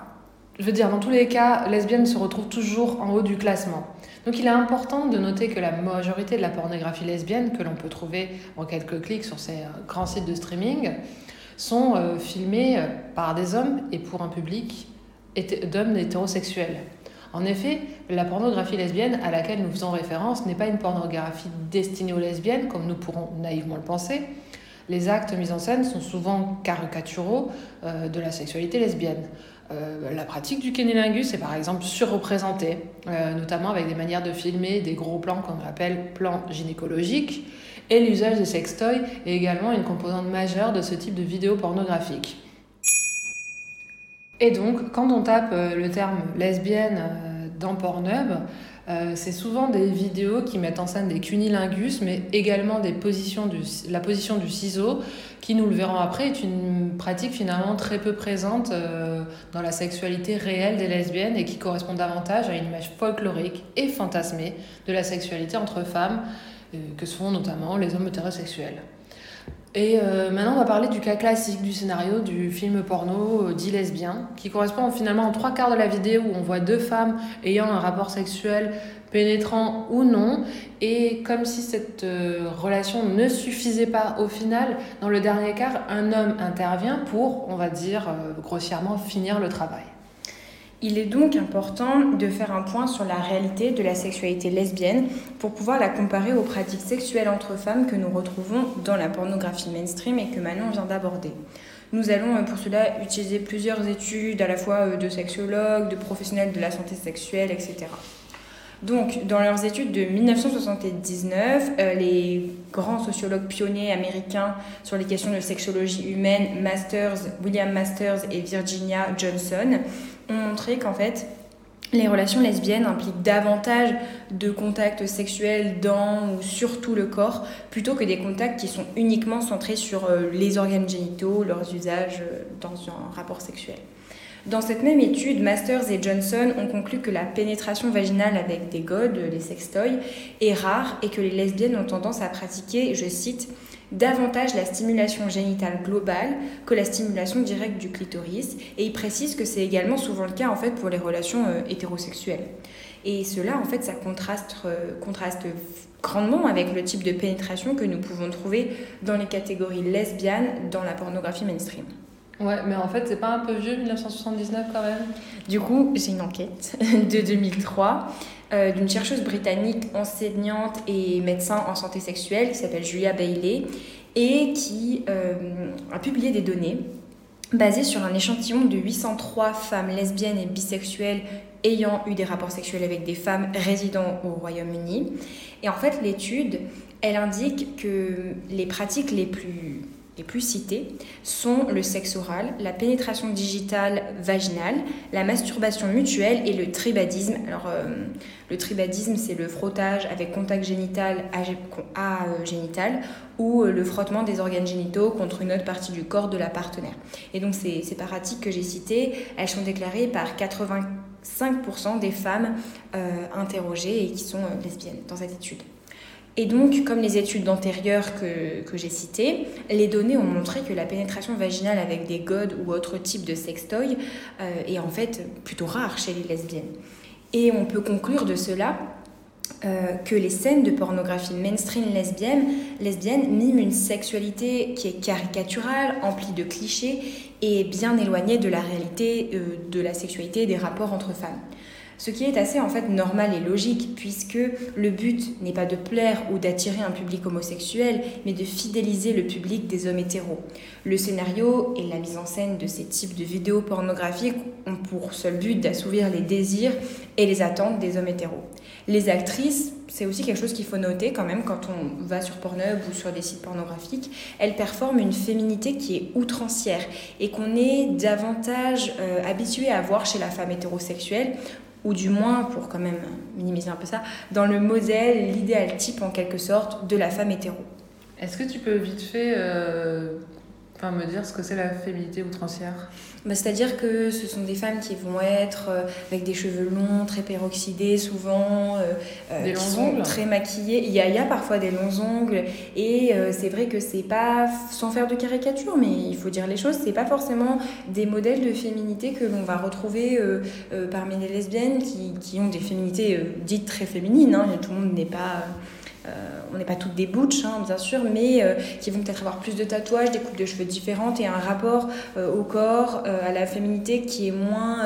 je veux dire, dans tous les cas, lesbienne se retrouve toujours en haut du classement. Donc il est important de noter que la majorité de la pornographie lesbienne que l'on peut trouver en quelques clics sur ces euh, grands sites de streaming sont euh, filmées euh, par des hommes et pour un public d'hommes hétérosexuels. En effet, la pornographie lesbienne à laquelle nous faisons référence n'est pas une pornographie destinée aux lesbiennes, comme nous pourrons naïvement le penser. Les actes mis en scène sont souvent caricaturaux de la sexualité lesbienne. Euh, la pratique du kénélingus est par exemple surreprésentée, euh, notamment avec des manières de filmer des gros plans qu'on appelle plans gynécologiques, et l'usage des sextoys est également une composante majeure de ce type de vidéo pornographique. Et donc, quand on tape euh, le terme lesbienne dans Pornhub, euh, c'est souvent des vidéos qui mettent en scène des cunilingus, mais également la position du ciseau, qui, nous le verrons après, est une pratique finalement très peu présente euh, dans la sexualité réelle des lesbiennes et qui correspond davantage à une image folklorique et fantasmée de la sexualité entre femmes, euh, que sont notamment les hommes hétérosexuels. Et euh, maintenant, on va parler du cas classique du scénario du film porno euh, dit lesbien, qui correspond finalement en trois quarts de la vidéo où on voit deux femmes ayant un rapport sexuel pénétrant ou non, et comme si cette euh, relation ne suffisait pas au final, dans le dernier quart, un homme intervient pour, on va dire grossièrement, finir le travail. Il est donc important de faire un point sur la réalité de la sexualité lesbienne pour pouvoir la comparer aux pratiques sexuelles entre femmes que nous retrouvons dans la pornographie mainstream et que Manon vient d'aborder. Nous allons euh, pour cela utiliser plusieurs études à la fois euh, de sexologues, de professionnels de la santé sexuelle, etc. Donc, dans leurs études de 1979, euh, les grands sociologues pionniers américains sur les questions de sexologie humaine, Masters, William Masters et Virginia Johnson, ont montré qu'en fait, les relations lesbiennes impliquent davantage de contacts sexuels dans ou sur tout le corps, plutôt que des contacts qui sont uniquement centrés sur euh, les organes génitaux, leurs usages euh, dans un rapport sexuel. Dans cette même étude, Masters et Johnson ont conclu que la pénétration vaginale avec des godes, les sextoys, est rare et que les lesbiennes ont tendance à pratiquer, je cite, davantage la stimulation génitale globale que la stimulation directe du clitoris et il précise que c'est également souvent le cas en fait pour les relations euh, hétérosexuelles. Et cela en fait ça contraste, euh, contraste grandement avec le type de pénétration que nous pouvons trouver dans les catégories lesbiennes dans la pornographie mainstream. Ouais, mais en fait, c'est pas un peu vieux 1979 quand même Du coup, j'ai une enquête de 2003 euh, d'une chercheuse britannique enseignante et médecin en santé sexuelle qui s'appelle Julia Bailey et qui euh, a publié des données basées sur un échantillon de 803 femmes lesbiennes et bisexuelles ayant eu des rapports sexuels avec des femmes résidant au Royaume-Uni. Et en fait, l'étude, elle indique que les pratiques les plus les plus cités sont le sexe oral, la pénétration digitale vaginale, la masturbation mutuelle et le tribadisme. Alors, euh, le tribadisme, c'est le frottage avec contact génital à, euh, génital ou euh, le frottement des organes génitaux contre une autre partie du corps de la partenaire. Et donc, ces, ces pratiques que j'ai citées, elles sont déclarées par 85% des femmes interrogées et qui sont lesbiennes dans cette étude. Et donc, comme les études antérieures que, que j'ai citées, les données ont montré que la pénétration vaginale avec des godes ou autres types de sextoys euh, est en fait plutôt rare chez les lesbiennes. Et on peut conclure de cela euh, que les scènes de pornographie mainstream lesbienne, lesbienne miment une sexualité qui est caricaturale, emplie de clichés et bien éloignée de la réalité euh, de la sexualité et des rapports entre femmes. Ce qui est assez en fait normal et logique puisque le but n'est pas de plaire ou d'attirer un public homosexuel, mais de fidéliser le public des hommes hétéros. Le scénario et la mise en scène de ces types de vidéos pornographiques ont pour seul but d'assouvir les désirs et les attentes des hommes hétéros. Les actrices, c'est aussi quelque chose qu'il faut noter quand même quand on va sur Pornhub ou sur des sites pornographiques, elles performent une féminité qui est outrancière et qu'on est davantage euh, habitué à voir chez la femme hétérosexuelle ou du moins, pour quand même minimiser un peu ça, dans le modèle, l'idéal type en quelque sorte de la femme hétéro. Est-ce que tu peux vite fait euh, me dire ce que c'est la féminité outrancière bah, C'est-à-dire que ce sont des femmes qui vont être euh, avec des cheveux longs, très peroxydés souvent, euh, euh, des longs ongles. très maquillées. Il y, a, il y a parfois des longs ongles et c'est vrai que c'est pas, sans faire de caricature, mais il faut dire les choses, c'est pas forcément des modèles de féminité que l'on va retrouver parmi les lesbiennes qui, qui, ont des féminités dites très féminines. Hein, tout le monde n'est pas euh, on n'est pas toutes des butch, hein, bien sûr, mais euh, qui vont peut-être avoir plus de tatouages, des coupes de cheveux différentes et un rapport euh, au corps, à la féminité qui est moins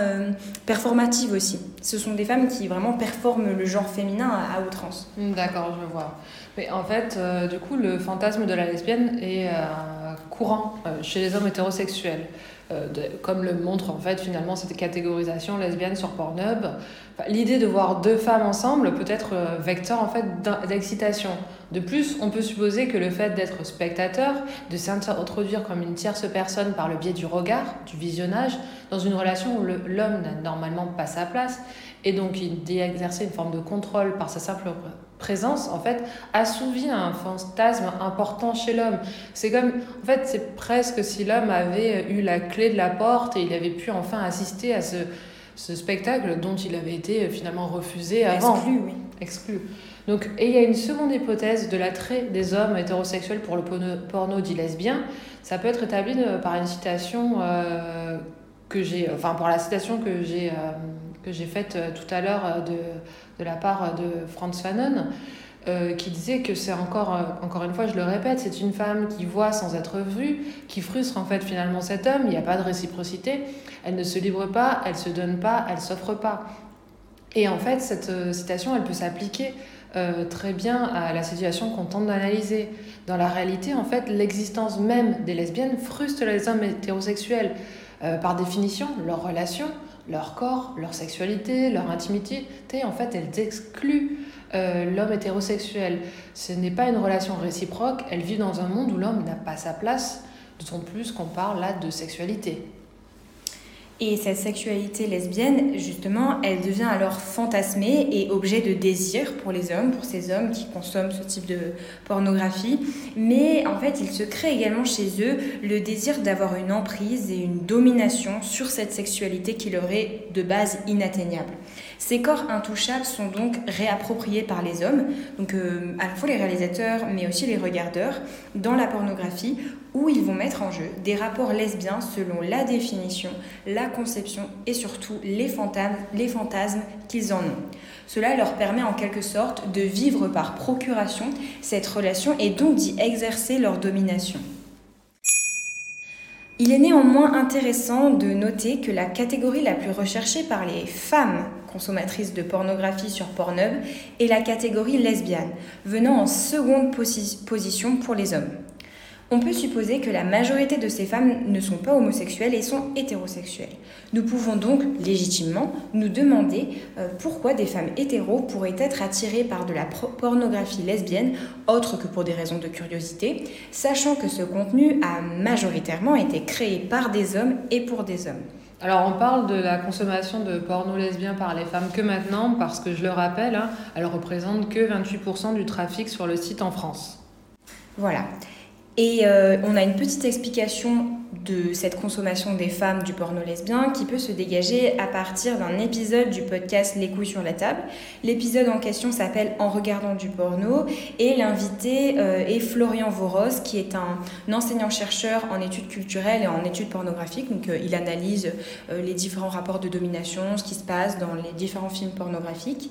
performative aussi. Ce sont des femmes qui vraiment performent le genre féminin à, outrance. Hmm, d'accord, je vois. Mais en fait, du coup, le fantasme de la lesbienne est courant chez les hommes hétérosexuels. Comme le montre en fait finalement cette catégorisation lesbienne sur Pornhub. L'idée de voir deux femmes ensemble peut être euh, vecteur en fait d'excitation. De plus, on peut supposer que le fait d'être spectateur, de s'introduire comme une tierce personne par le biais du regard, du visionnage, dans une relation où l'homme n'a normalement pas sa place, et donc il d'exercer une forme de contrôle par sa simple présence, en fait, assouvit un fantasme important chez l'homme. C'est comme, en fait, c'est presque si l'homme avait eu la clé de la porte et il avait pu enfin assister à ce, ce spectacle dont il avait été euh, finalement refusé avant. Exclu, oui. Exclu. Donc, et il y a une seconde hypothèse de l'attrait des hommes hétérosexuels pour le porno, dit lesbien. Ça peut être établi euh, par une citation euh, que j'ai, enfin, pour la citation que j'ai que j'ai faite tout à l'heure de de la part de Franz Fanon, euh, qui disait que c'est encore, euh, encore une fois, je le répète, c'est une femme qui voit sans être vue, qui frustre en fait finalement cet homme, il n'y a pas de réciprocité, elle ne se libre pas, elle se donne pas, elle s'offre pas. Et en fait, cette euh, citation, elle peut s'appliquer très bien à la situation qu'on tente d'analyser. Dans la réalité, en fait, l'existence même des lesbiennes frustre les hommes hétérosexuels. par définition, leur relation leur corps, leur sexualité, leur intimité. En fait, elles excluent euh, l'homme hétérosexuel. Ce n'est pas une relation réciproque, elles vivent dans un monde où l'homme n'a pas sa place, d'autant plus qu'on parle là de sexualité. Et cette sexualité lesbienne, justement, elle devient alors fantasmée et objet de désir pour les hommes, pour ces hommes qui consomment ce type de pornographie. Mais en fait, il se crée également chez eux le désir d'avoir une emprise et une domination sur cette sexualité qui leur est de base inatteignable. Ces corps intouchables sont donc réappropriés par les hommes, donc euh, à la fois les réalisateurs mais aussi les regardeurs, dans la pornographie où ils vont mettre en jeu des rapports lesbiens selon la définition, la conception et surtout les les fantasmes qu'ils en ont. Cela leur permet en quelque sorte de vivre par procuration cette relation et donc d'y exercer leur domination. Il est néanmoins intéressant de noter que la catégorie la plus recherchée par les femmes consommatrices de pornographie sur Pornhub est la catégorie lesbienne, venant en seconde position pour les hommes. On peut supposer que la majorité de ces femmes ne sont pas homosexuelles et sont hétérosexuelles. Nous pouvons donc légitimement nous demander euh, pourquoi des femmes hétéros pourraient être attirées par de la pornographie lesbienne autre que pour des raisons de curiosité, sachant que ce contenu a majoritairement été créé par des hommes et pour des hommes. Alors on parle de la consommation de porno lesbien par les femmes que maintenant, parce que je le rappelle, hein, elle représente que 28% du trafic sur le site en France. Voilà. Et euh, on a une petite explication de cette consommation des femmes du porno lesbien qui peut se dégager à partir d'un épisode du podcast Les couilles sur la table. L'épisode en question s'appelle En regardant du porno et l'invité euh, est Florian Voros qui est un, enseignant-chercheur en études culturelles et en études pornographiques. Donc euh, il analyse les différents rapports de domination, ce qui se passe dans les différents films pornographiques.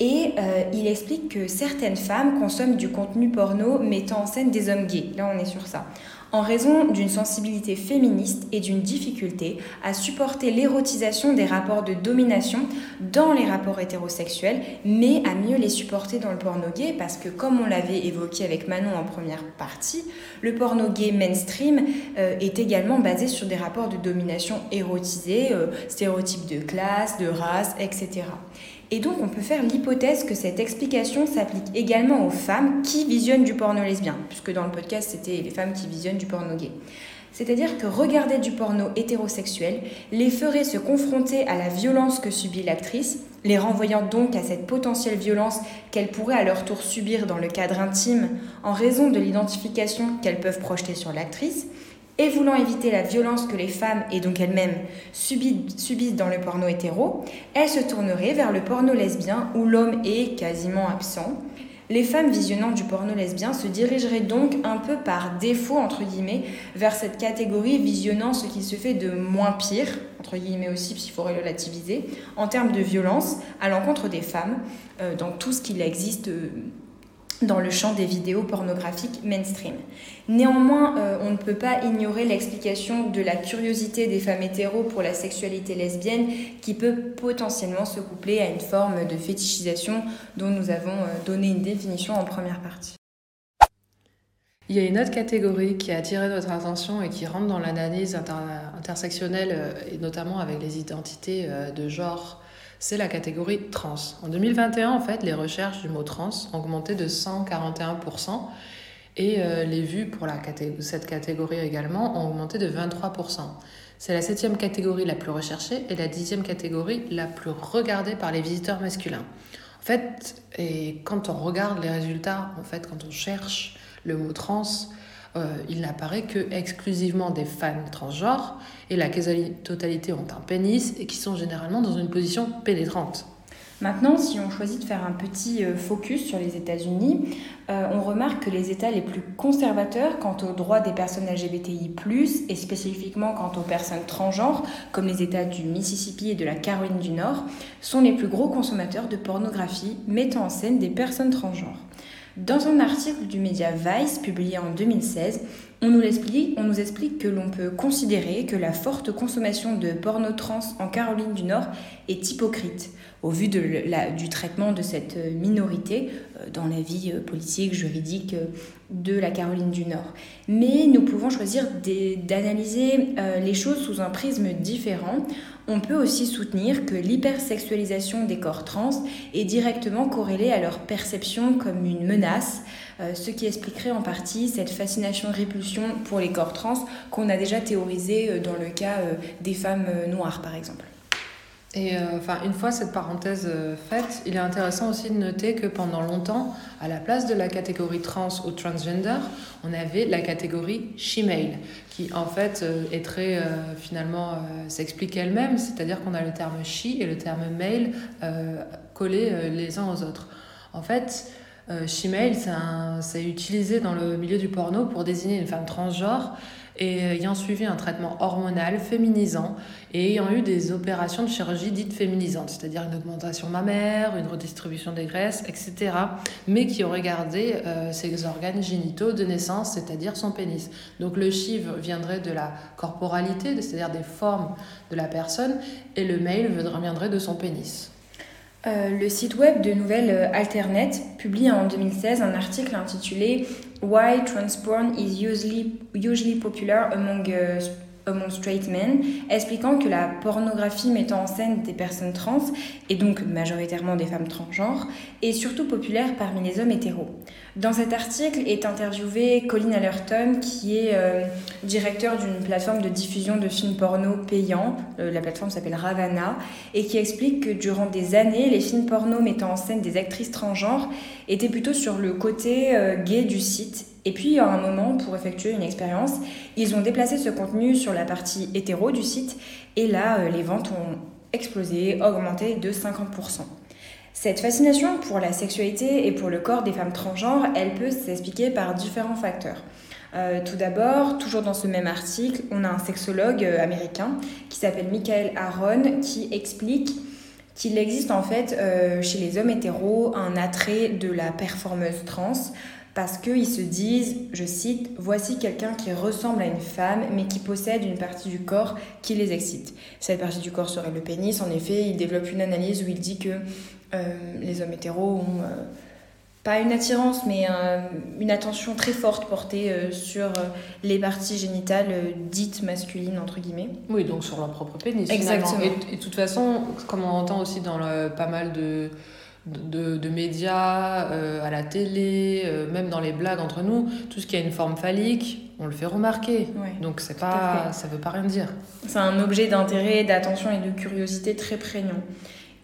Et euh, il explique que certaines femmes consomment du contenu porno mettant en scène des hommes gays. Là, on est sur ça. En raison d'une sensibilité féministe et d'une difficulté à supporter l'érotisation des rapports de domination dans les rapports hétérosexuels, mais à mieux les supporter dans le porno gay, parce que comme on l'avait évoqué avec Manon en première partie, le porno gay mainstream euh, est également basé sur des rapports de domination érotisés, euh, stéréotypes de classe, de race, etc. Et donc on peut faire l'hypothèse que cette explication s'applique également aux femmes qui visionnent du porno lesbien, puisque dans le podcast c'était les femmes qui visionnent du porno gay. C'est-à-dire que regarder du porno hétérosexuel les ferait se confronter à la violence que subit l'actrice, les renvoyant donc à cette potentielle violence qu'elles pourraient à leur tour subir dans le cadre intime en raison de l'identification qu'elles peuvent projeter sur l'actrice, et voulant éviter la violence que les femmes, et donc elles-mêmes, subissent dans le porno hétéro, elles se tourneraient vers le porno lesbien où l'homme est quasiment absent. Les femmes visionnant du porno lesbien se dirigeraient donc un peu par défaut, entre guillemets, vers cette catégorie visionnant ce qui se fait de moins pire, entre guillemets aussi, s'il faut relativiser, en termes de violence à l'encontre des femmes, euh, dans tout ce qu'il existe. Euh, dans le champ des vidéos pornographiques mainstream. Néanmoins, euh, on ne peut pas ignorer l'explication de la curiosité des femmes hétéros pour la sexualité lesbienne qui peut potentiellement se coupler à une forme de fétichisation dont nous avons euh, donné une définition en première partie. Il y a une autre catégorie qui a attiré notre attention et qui rentre dans l'analyse intersectionnelle euh, et notamment avec les identités de genre c'est la catégorie trans. En 2021, en fait, les recherches du mot trans ont augmenté de 141% et euh, les vues pour cette catégorie également ont augmenté de 23%. C'est la septième catégorie la plus recherchée et la dixième catégorie la plus regardée par les visiteurs masculins. En fait, et quand on regarde les résultats, en fait, quand on cherche le mot trans, euh, il n'apparaît que exclusivement des fans transgenres et la quasi-totalité ont un pénis et qui sont généralement dans une position pénétrante. Maintenant, si on choisit de faire un petit euh, focus sur les États-Unis, euh, on remarque que les États les plus conservateurs quant aux droits des personnes LGBTI, et spécifiquement quant aux personnes transgenres, comme les États du Mississippi et de la Caroline du Nord, sont les plus gros consommateurs de pornographie mettant en scène des personnes transgenres. Dans un article du média Vice publié en 2016, On nous, explique, que l'on peut considérer que la forte consommation de porno trans en Caroline du Nord est hypocrite au vu du traitement de cette minorité euh, dans la vie euh, politique, juridique euh, de la Caroline du Nord. Mais nous pouvons choisir d'analyser les choses sous un prisme différent. On peut aussi soutenir que l'hypersexualisation des corps trans est directement corrélée à leur perception comme une menace, ce qui expliquerait en partie cette fascination-répulsion pour les corps trans qu'on a déjà théorisé dans le cas des femmes noires par exemple. Et euh, enfin, une fois cette parenthèse euh, faite, il est intéressant aussi de noter que pendant longtemps, à la place de la catégorie trans ou transgender, on avait la catégorie she-male, qui en fait euh, est très finalement s'explique elle-même, c'est-à-dire qu'on a le terme she et le terme male collés les uns aux autres. En fait, she-male, c'est utilisé dans le milieu du porno pour désigner une femme transgenre et ayant suivi un traitement hormonal féminisant et ayant eu des opérations de chirurgie dites féminisantes, c'est-à-dire une augmentation mammaire, une redistribution des graisses, etc., mais qui aurait gardé euh, ses organes génitaux de naissance, c'est-à-dire son pénis. Donc le chiv viendrait de la corporalité, c'est-à-dire des formes de la personne, et le male viendrait de son pénis. Euh, le site web de Nouvelle euh, Alternet publie en 2016 un article intitulé Why Transporn is usually, usually popular among uh, Straight Men, expliquant que la pornographie mettant en scène des personnes trans, et donc majoritairement des femmes transgenres, est surtout populaire parmi les hommes hétéros. Dans cet article est interviewé Colin Allerton, qui est euh, directeur d'une plateforme de diffusion de films porno payants, euh, la plateforme s'appelle Ravana, et qui explique que durant des années, les films porno mettant en scène des actrices transgenres étaient plutôt sur le côté euh, gay du site et puis, à un moment, pour effectuer une expérience, ils ont déplacé ce contenu sur la partie hétéro du site, et là, euh, les ventes ont explosé, augmenté de 50%. Cette fascination pour la sexualité et pour le corps des femmes transgenres, elle peut s'expliquer par différents facteurs. Euh, tout d'abord, toujours dans ce même article, on a un sexologue euh, américain qui s'appelle Michael Aaron qui explique qu'il existe en fait chez les hommes hétéros un attrait de la performeuse trans parce qu'ils se disent, je cite, voici quelqu'un qui ressemble à une femme mais qui possède une partie du corps qui les excite. Cette partie du corps serait le pénis. En effet, il développe une analyse où il dit que euh, les hommes hétéros ont euh, pas une attirance mais une attention très forte portée euh, sur les parties génitales dites masculines entre guillemets. Oui, donc sur leur propre pénis. Exactement. Et, de toute façon, comme on entend aussi dans le, pas mal de de, médias, euh, à la télé, euh, même dans les blagues entre nous, tout ce qui a une forme phallique, on le fait remarquer. Donc c'est pas, ça veut pas rien dire. C'est un objet d'intérêt, d'attention et de curiosité très prégnant.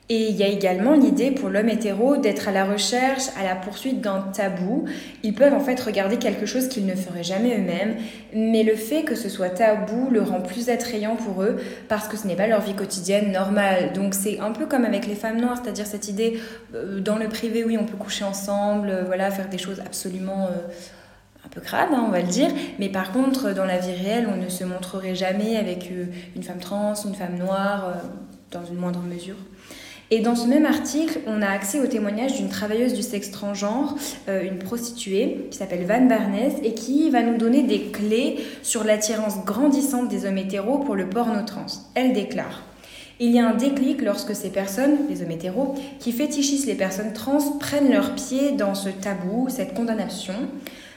Et il y a également l'idée pour l'homme hétéro d'être à la recherche, à la poursuite d'un tabou. Ils peuvent en fait regarder quelque chose qu'ils ne feraient jamais eux-mêmes, mais le fait que ce soit tabou le rend plus attrayant pour eux parce que ce n'est pas leur vie quotidienne normale. Donc c'est un peu comme avec les femmes noires, c'est-à-dire cette idée euh, dans le privé, oui, on peut coucher ensemble, euh, voilà, faire des choses absolument euh, un peu crades, hein, on va le dire. Mais par contre, dans la vie réelle, on ne se montrerait jamais avec une femme trans, une femme noire, dans une moindre mesure. Et dans ce même article, on a accès au témoignage d'une travailleuse du sexe transgenre, euh, une prostituée, qui s'appelle Van Barnes, et qui va nous donner des clés sur l'attirance grandissante des hommes hétéros pour le porno trans. Elle déclare il y a un déclic lorsque ces personnes, les hommes hétéros, qui fétichisent les personnes trans, prennent leur pied dans ce tabou, cette condamnation.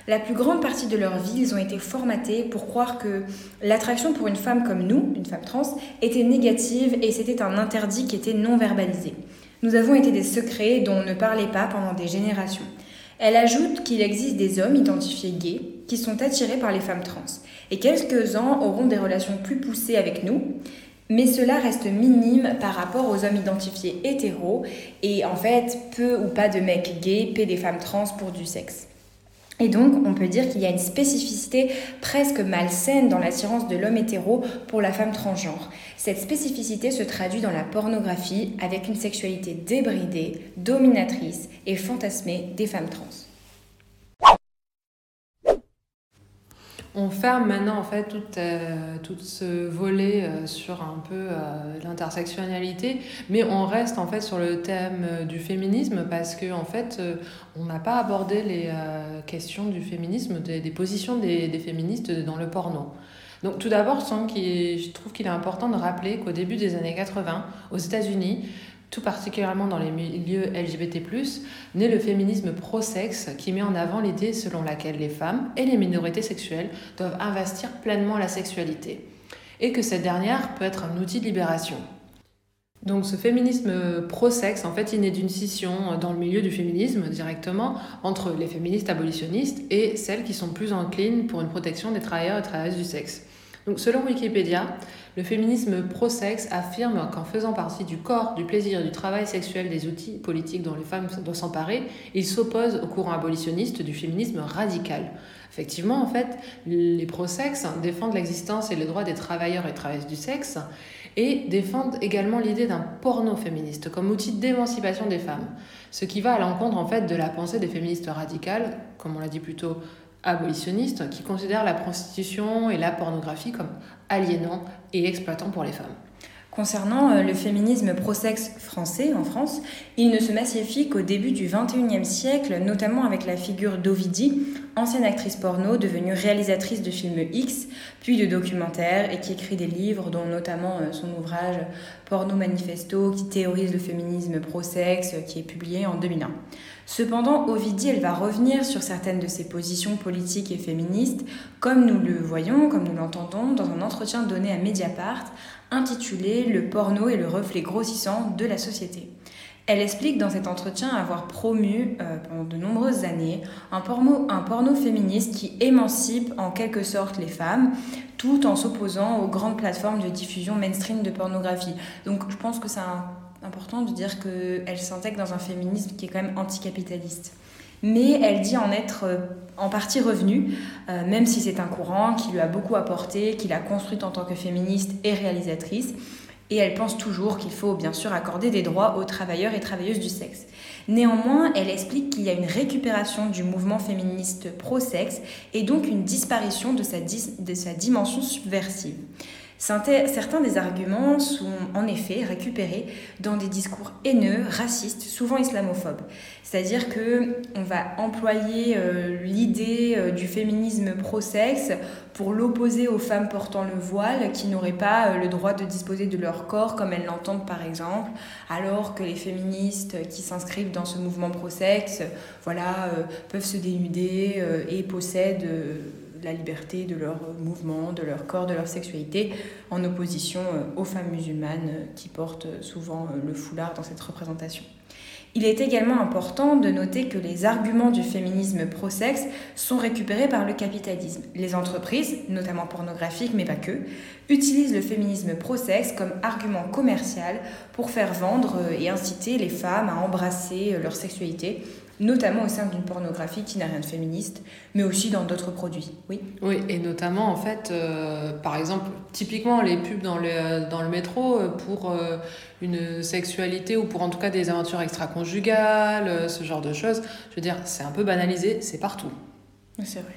La plus grande partie de leur vie, ils ont été formatés pour croire que l'attraction pour une femme comme nous, une femme trans, était négative et c'était un interdit qui était non verbalisé. Nous avons été des secrets dont on ne parlait pas pendant des générations. Elle ajoute qu'il existe des hommes identifiés gays qui sont attirés par les femmes trans. Et quelques-uns auront des relations plus poussées avec nous, mais cela reste minime par rapport aux hommes identifiés hétéros et en fait peu ou pas de mecs gays paient des femmes trans pour du sexe. Et donc, on peut dire qu'il y a une spécificité presque malsaine dans l'attirance de l'homme hétéro pour la femme transgenre. Cette spécificité se traduit dans la pornographie avec une sexualité débridée, dominatrice et fantasmée des femmes trans. On ferme maintenant en fait tout, euh, tout ce volet euh, sur un peu euh, l'intersectionnalité, mais on reste en fait sur le thème du féminisme parce que en fait on n'a pas abordé les questions du féminisme, des, positions des, des, féministes dans le porno. Donc tout d'abord, je trouve qu'il est important de rappeler qu'au début des années 80, aux États-Unis, tout particulièrement dans les milieux LGBT+, naît le féminisme pro-sexe qui met en avant l'idée selon laquelle les femmes et les minorités sexuelles doivent investir pleinement la sexualité et que cette dernière peut être un outil de libération. Donc ce féminisme pro-sexe, en fait, il naît d'une scission dans le milieu du féminisme directement entre les féministes abolitionnistes et celles qui sont plus enclines pour une protection des travailleurs et travailleuses du sexe. Donc selon Wikipédia, le féminisme pro-sexe affirme qu'en faisant partie du corps, du plaisir, du travail sexuel, des outils politiques dont les femmes doivent s'emparer, il s'oppose au courant abolitionniste du féminisme radical. Effectivement, en fait, les pro-sexes défendent l'existence et le droit des travailleurs et travailleuses du sexe et défendent également l'idée d'un porno féministe comme outil d'émancipation des femmes, ce qui va à l'encontre en fait de la pensée des féministes radicales, comme on l'a dit plus tôt, abolitionnistes qui considèrent la prostitution et la pornographie comme aliénants et exploitants pour les femmes. Concernant euh, le féminisme pro-sexe français en France, il ne se massifie qu'au début du XXIe siècle, notamment avec la figure d'Ovidie, ancienne actrice porno devenue réalisatrice de films X, puis de documentaires, et qui écrit des livres, dont notamment euh, son ouvrage Porno Manifesto, qui théorise le féminisme pro-sexe, qui est publié en 2001. Cependant, Ovidie, elle va revenir sur certaines de ses positions politiques et féministes, comme nous le voyons, comme nous l'entendons, dans un entretien donné à Mediapart, intitulé Le porno et le reflet grossissant de la société. Elle explique dans cet entretien avoir promu euh, pendant de nombreuses années un porno, un porno féministe qui émancipe en quelque sorte les femmes, tout en s'opposant aux grandes plateformes de diffusion mainstream de pornographie. Donc je pense que c'est important de dire qu'elle s'intègre dans un féminisme qui est quand même anticapitaliste mais elle dit en être euh, en partie revenue, euh, même si c'est un courant qui lui a beaucoup apporté, qu'il a construit en tant que féministe et réalisatrice. Et elle pense toujours qu'il faut bien sûr accorder des droits aux travailleurs et travailleuses du sexe. Néanmoins, elle explique qu'il y a une récupération du mouvement féministe pro-sexe et donc une disparition de sa, de sa dimension subversive. Certains des arguments sont en effet récupérés dans des discours haineux, racistes, souvent islamophobes. C'est-à-dire que on va employer euh, l'idée euh, du féminisme pro-sexe pour l'opposer aux femmes portant le voile qui n'auraient pas euh, le droit de disposer de leur corps comme elles l'entendent par exemple, alors que les féministes qui s'inscrivent dans ce mouvement pro-sexe, voilà, peuvent se dénuder et possèdent la liberté de leur mouvement, de leur corps, de leur sexualité, en opposition euh, aux femmes musulmanes euh, qui portent euh, souvent le foulard dans cette représentation. Il est également important de noter que les arguments du féminisme pro-sexe sont récupérés par le capitalisme. Les entreprises, notamment pornographiques mais pas que, utilisent le féminisme pro-sexe comme argument commercial pour faire vendre et inciter les femmes à embrasser leur sexualité notamment au sein d'une pornographie qui n'a rien de féministe, mais aussi dans d'autres produits. Oui. Oui, et notamment en fait, euh, par exemple, typiquement les pubs dans le, dans le métro euh, pour euh, une sexualité ou pour en tout cas des aventures extra-conjugales, ce genre de choses. Je veux dire, c'est un peu banalisé, c'est partout. C'est vrai.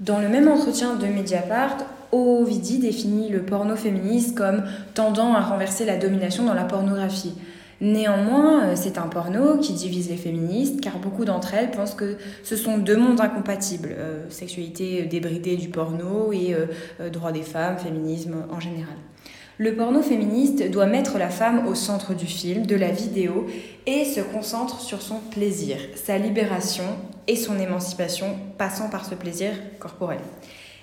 Dans le même entretien de Mediapart, Ovidi définit le porno féministe comme tendant à renverser la domination dans la pornographie. Néanmoins, euh, c'est un porno qui divise les féministes car beaucoup d'entre elles pensent que ce sont deux mondes incompatibles, euh, sexualité débridée du porno et euh, droit des femmes, féminisme en général. Le porno féministe doit mettre la femme au centre du film, de la vidéo, et se concentre sur son plaisir, sa libération et son émancipation, passant par ce plaisir corporel.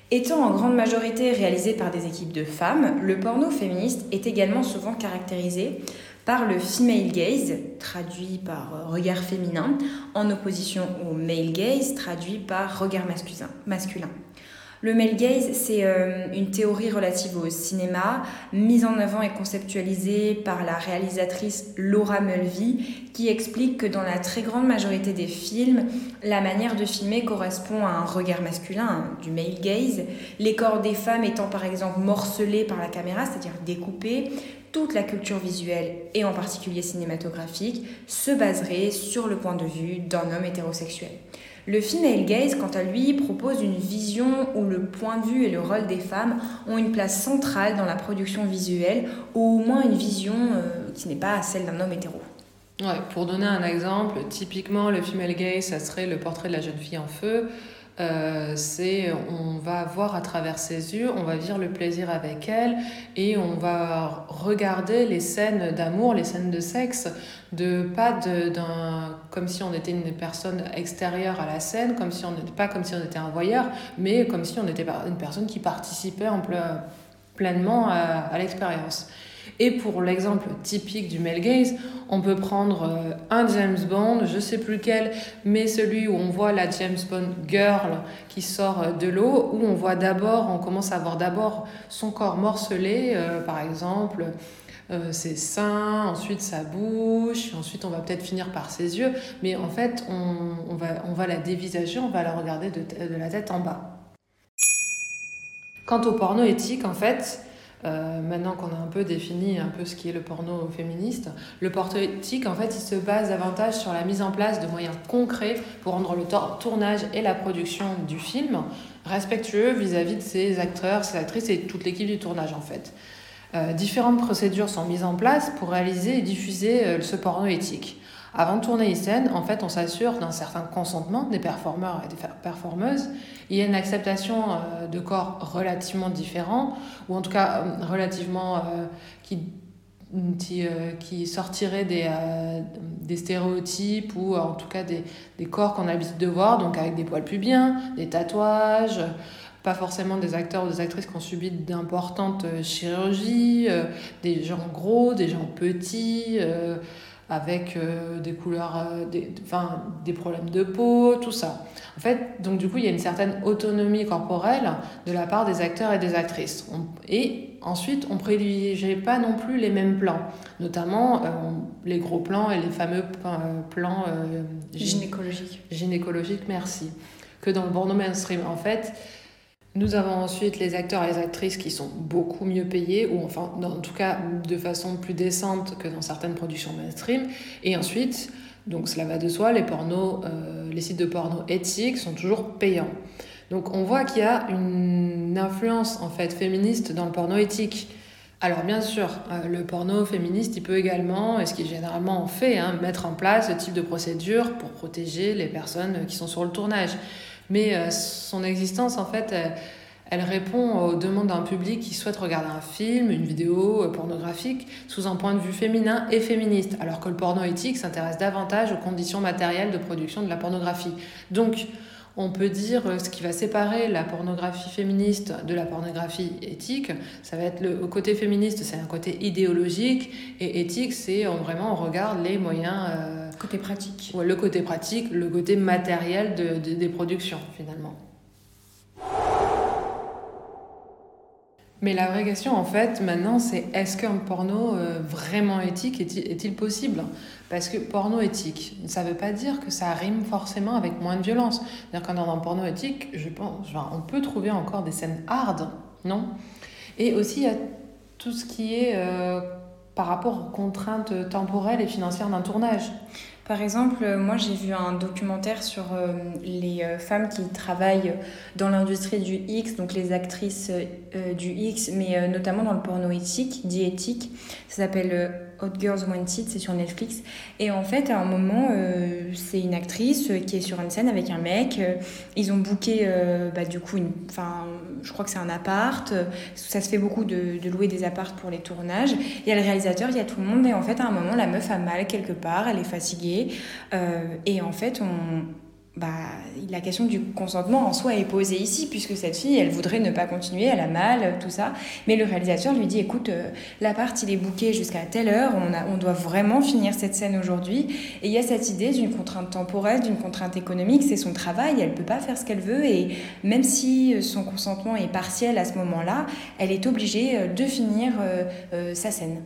Étant en grande majorité réalisé par des équipes de femmes, le porno féministe est également souvent caractérisé par le female gaze, traduit par euh, regard féminin, en opposition au male gaze, traduit par regard masculin. Le male gaze, c'est euh, une théorie relative au cinéma, mise en avant et conceptualisée par la réalisatrice Laura Mulvey, qui explique que dans la très grande majorité des films, la manière de filmer correspond à un regard masculin, hein, du male gaze, les corps des femmes étant par exemple morcelés par la caméra, c'est-à-dire découpés, toute la culture visuelle, et en particulier cinématographique, se baserait sur le point de vue d'un homme hétérosexuel. Le female gaze, quant à lui, propose une vision où le point de vue et le rôle des femmes ont une place centrale dans la production visuelle, ou au moins une vision euh, qui n'est pas celle d'un homme hétéro. Pour donner un exemple, typiquement le female gaze, ça serait le portrait de la jeune fille en feu. Euh, c'est on va voir à travers ses yeux, on va vivre le plaisir avec elle et on va regarder les scènes d'amour, les scènes de sexe, de pas d'un comme si on était une personne extérieure à la scène, comme si on n'était pas comme si on était un voyeur, mais comme si on était une personne qui participait en pleinement à l'expérience. Et pour l'exemple typique du male gaze, on peut prendre euh, un James Bond, je sais plus lequel, mais celui où on voit la James Bond girl qui sort euh, de l'eau, où on voit d'abord, on commence à voir d'abord son corps morcelé, euh, par exemple. ses seins, ensuite sa bouche, ensuite on va peut-être finir par ses yeux, mais en fait on, va, on va la dévisager, on va la regarder de, de la tête en bas. Quant au porno éthique, en fait, euh, maintenant qu'on a un peu défini un peu ce qui est le porno féministe, le porno éthique, en fait, il se base davantage sur la mise en place de moyens concrets pour rendre le tournage et la production du film respectueux vis-à-vis de ses acteurs, ses actrices et toute l'équipe du tournage, en fait. Euh, différentes procédures sont mises en place pour réaliser et diffuser euh, ce porno éthique. Avant de tourner une scène, en fait, on s'assure d'un certain consentement des performeurs et des performeuses. Il y a une acceptation euh, de corps relativement différents, ou en tout cas euh, relativement euh, qui, qui, sortirait des, des stéréotypes, ou en tout cas des, des corps qu'on a l'habitude de voir, donc avec des poils pubiens, des tatouages, pas forcément des acteurs ou des actrices qui ont subi d'importantes chirurgies, des gens gros, des gens petits avec euh, des couleurs, euh, des, enfin, des problèmes de peau, tout ça. En fait, donc du coup, il y a une certaine autonomie corporelle de la part des acteurs et des actrices. et ensuite, on ne privilégie pas non plus les mêmes plans, notamment euh, les gros plans et les fameux plans gynécologiques. Gynécologiques, merci. Que dans le porno mainstream, en fait, nous avons ensuite les acteurs et les actrices qui sont beaucoup mieux payés, ou enfin, en tout cas, de façon plus décente que dans certaines productions mainstream. Et ensuite, donc cela va de soi, les, pornos, euh, les sites de porno éthiques sont toujours payants. Donc on voit qu'il y a une influence en fait féministe dans le porno éthique. Alors bien sûr, euh, le porno féministe, il peut également, et ce qui généralement fait, hein, mettre en place ce type de procédure pour protéger les personnes qui sont sur le tournage. Mais euh, son existence, en fait, elle, répond aux demandes d'un public qui souhaite regarder un film, une vidéo euh, pornographique sous un point de vue féminin et féministe, alors que le porno éthique s'intéresse davantage aux conditions matérielles de production de la pornographie. Donc, on peut dire euh, ce qui va séparer la pornographie féministe de la pornographie éthique, ça va être le côté féministe, c'est un côté idéologique, et éthique, c'est vraiment on regarde les moyens. Côté pratique. le côté pratique, le côté matériel de, des productions finalement. Mais la vraie question, en fait, maintenant, c'est est-ce qu'un porno euh, vraiment éthique est-il possible? Parce que porno éthique, ça ne veut pas dire que ça rime forcément avec moins de violence. C'est-à-dire qu'en un porno éthique, je pense, on peut trouver encore des scènes hard, non? Et aussi, il y a tout ce qui est euh, par rapport aux contraintes temporelles et financières d'un tournage. Par exemple, euh, moi j'ai vu un documentaire sur euh, les euh, femmes qui travaillent dans l'industrie du X, donc les actrices du X, mais notamment dans le porno éthique, dit éthique. Ça s'appelle Hot Girls Wanted, c'est sur Netflix. Et en fait, à un moment, c'est une actrice qui est sur une scène avec un mec. ils ont booké, bah, du coup, je crois que c'est un appart. Ça se fait beaucoup de, louer des apparts pour les tournages. Il y a le réalisateur, il y a tout le monde. Et en fait, à un moment, la meuf a mal quelque part, elle est fatiguée euh, et en fait, on, bah, la question du consentement en soi est posée ici, puisque cette fille, elle voudrait ne pas continuer, elle a mal, tout ça. Mais le réalisateur lui dit, écoute, euh, l'appart, il est booké jusqu'à telle heure, on, a, on doit vraiment finir cette scène aujourd'hui. Et il y a cette idée d'une contrainte temporelle, d'une contrainte économique, c'est son travail, elle peut pas faire ce qu'elle veut, et même si son consentement est partiel à ce moment-là, elle est obligée euh, de finir sa scène.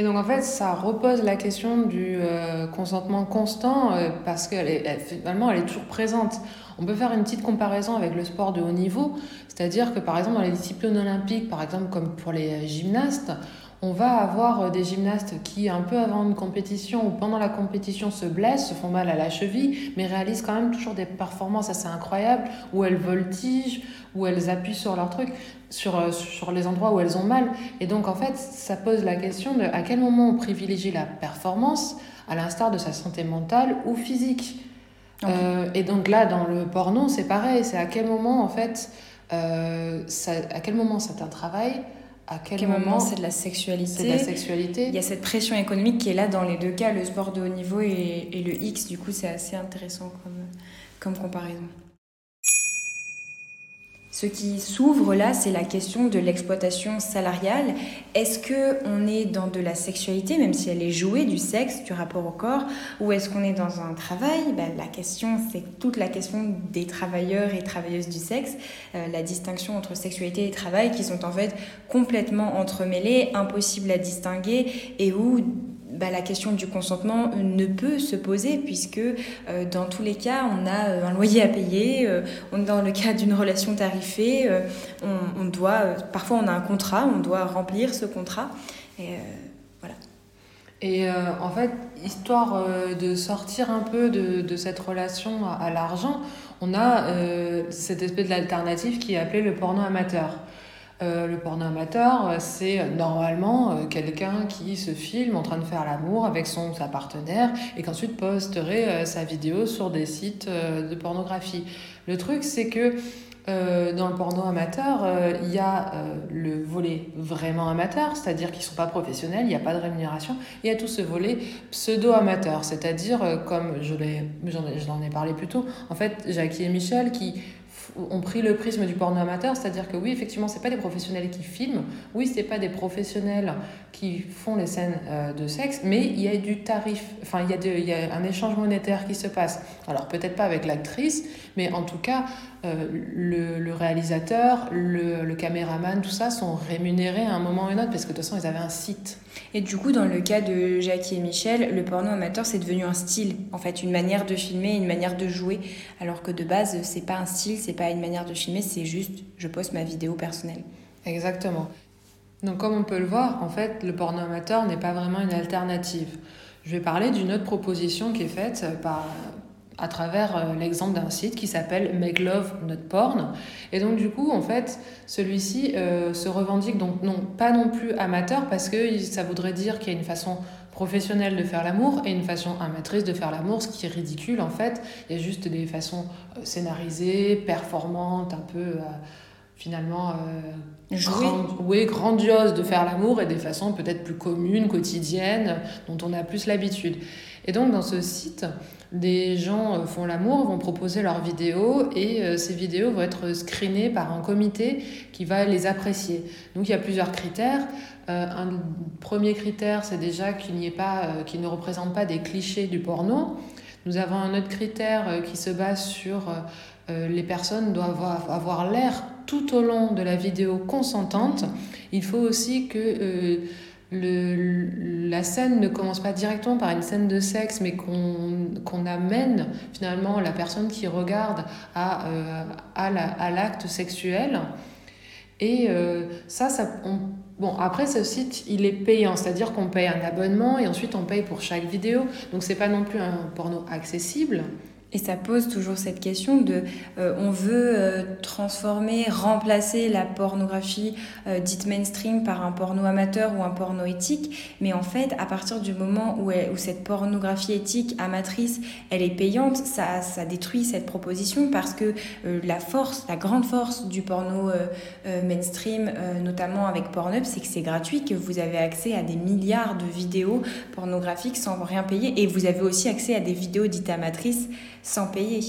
Et donc en fait, ça repose la question du euh, consentement constant euh, parce est finalement elle est toujours présente. On peut faire une petite comparaison avec le sport de haut niveau, c'est-à-dire que par exemple dans les disciplines olympiques, par exemple comme pour les gymnastes, on va avoir euh, des gymnastes qui, un peu avant une compétition ou pendant la compétition, se blessent, se font mal à la cheville, mais réalisent quand même toujours des performances assez incroyables, où elles voltigent, où elles appuient sur leur truc, sur, euh, sur les endroits où elles ont mal. Et donc, en fait, ça pose la question de à quel moment on privilégie la performance, à l'instar de sa santé mentale ou physique. Euh, et donc là, dans le porno, c'est pareil. C'est à quel moment, en fait, ça, à quel moment c'est un travail à quel, moment, c'est de la sexualité. C'est de la sexualité. Il y a cette pression économique qui est là dans les deux cas, le sport de haut niveau et, et le X. Du coup, c'est assez intéressant comme, comme comparaison. Ce qui s'ouvre là, c'est la question de l'exploitation salariale. Est-ce que on est dans de la sexualité, même si elle est jouée, du sexe, du rapport au corps, ou est-ce qu'on est dans un travail? Ben, La question, c'est toute la question des travailleurs et travailleuses du sexe, euh, la distinction entre sexualité et travail, qui sont en fait complètement entremêlées, impossibles à distinguer, et où bah, la question du consentement ne peut se poser puisque euh, dans tous les cas, on a euh, un loyer à payer, euh, on dans le cas d'une relation tarifée, on, doit, parfois on a un contrat, on doit remplir ce contrat. Et, voilà. Et en fait, histoire de sortir un peu de, de cette relation à, l'argent, on a cette espèce d'alternative qui est appelée le porno amateur. Euh, le porno amateur, c'est normalement euh, quelqu'un qui se filme en train de faire l'amour avec son sa partenaire et qu'ensuite posterait euh, sa vidéo sur des sites de pornographie. Le truc, c'est que dans le porno amateur, il y a le volet vraiment amateur, c'est-à-dire qu'ils ne sont pas professionnels, il n'y a pas de rémunération. Il y a tout ce volet pseudo-amateur, c'est-à-dire, comme je j'en ai parlé plus tôt, en fait, Jackie et Michel qui ont pris le prisme du porno amateur, c'est-à-dire que oui, effectivement, c'est pas des professionnels qui filment, oui, c'est pas des professionnels qui font les scènes euh, de sexe, mais il y a du tarif, enfin, il y, a il y a un échange monétaire qui se passe. Alors, peut-être pas avec l'actrice, mais en tout cas, euh, le, le, réalisateur, le, le, caméraman, tout ça sont rémunérés à un moment ou à un autre, parce que de toute façon, ils avaient un site. Et du coup, dans le cas de Jackie et Michel, le porno amateur, c'est devenu un style, en fait, une manière de filmer, une manière de jouer, alors que de base, c'est pas un style, c'est pas une manière de filmer, c'est juste, je poste ma vidéo personnelle. Exactement. Donc, comme on peut le voir, en fait, le porno amateur n'est pas vraiment une alternative. Je vais parler d'une autre proposition qui est faite par, à travers euh, l'exemple d'un site qui s'appelle Make Love Not Porn. Et donc du coup, en fait, celui-ci euh, se revendique donc non pas non plus amateur parce que ça voudrait dire qu'il y a une façon professionnelle de faire l'amour et une façon amatrice de faire l'amour, ce qui est ridicule en fait. Il y a juste des façons euh, scénarisées, performantes, un peu finalement oui, grandioses de faire l'amour et des façons peut-être plus communes, quotidiennes, dont on a plus l'habitude. Et donc dans ce site, des gens euh, font l'amour, vont proposer leurs vidéos et euh, ces vidéos vont être screenées par un comité qui va les apprécier. Donc il y a plusieurs critères. Euh, un premier critère, c'est déjà qu'il n'y ait pas, qu'il ne représente pas des clichés du porno. Nous avons un autre critère qui se base sur les personnes doivent avoir l'air tout au long de la vidéo consentante. Il faut aussi que le, la scène ne commence pas directement par une scène de sexe, mais qu'on amène finalement la personne qui regarde à, euh, à l'acte sexuel. Et euh, ça, ça bon, après ce site, il est payant, c'est-à-dire qu'on paye un abonnement et ensuite on paye pour chaque vidéo. Donc c'est pas non plus un porno accessible. Et ça pose toujours cette question de euh, on veut euh, transformer, remplacer la pornographie euh, dite mainstream par un porno amateur ou un porno éthique, mais en fait à partir du moment où, où cette pornographie éthique amatrice elle est payante, ça, ça détruit cette proposition parce que la force, la grande force du porno mainstream, notamment avec Pornhub, c'est que c'est gratuit, que vous avez accès à des milliards de vidéos pornographiques sans rien payer. Et vous avez aussi accès à des vidéos dites amatrices sans payer.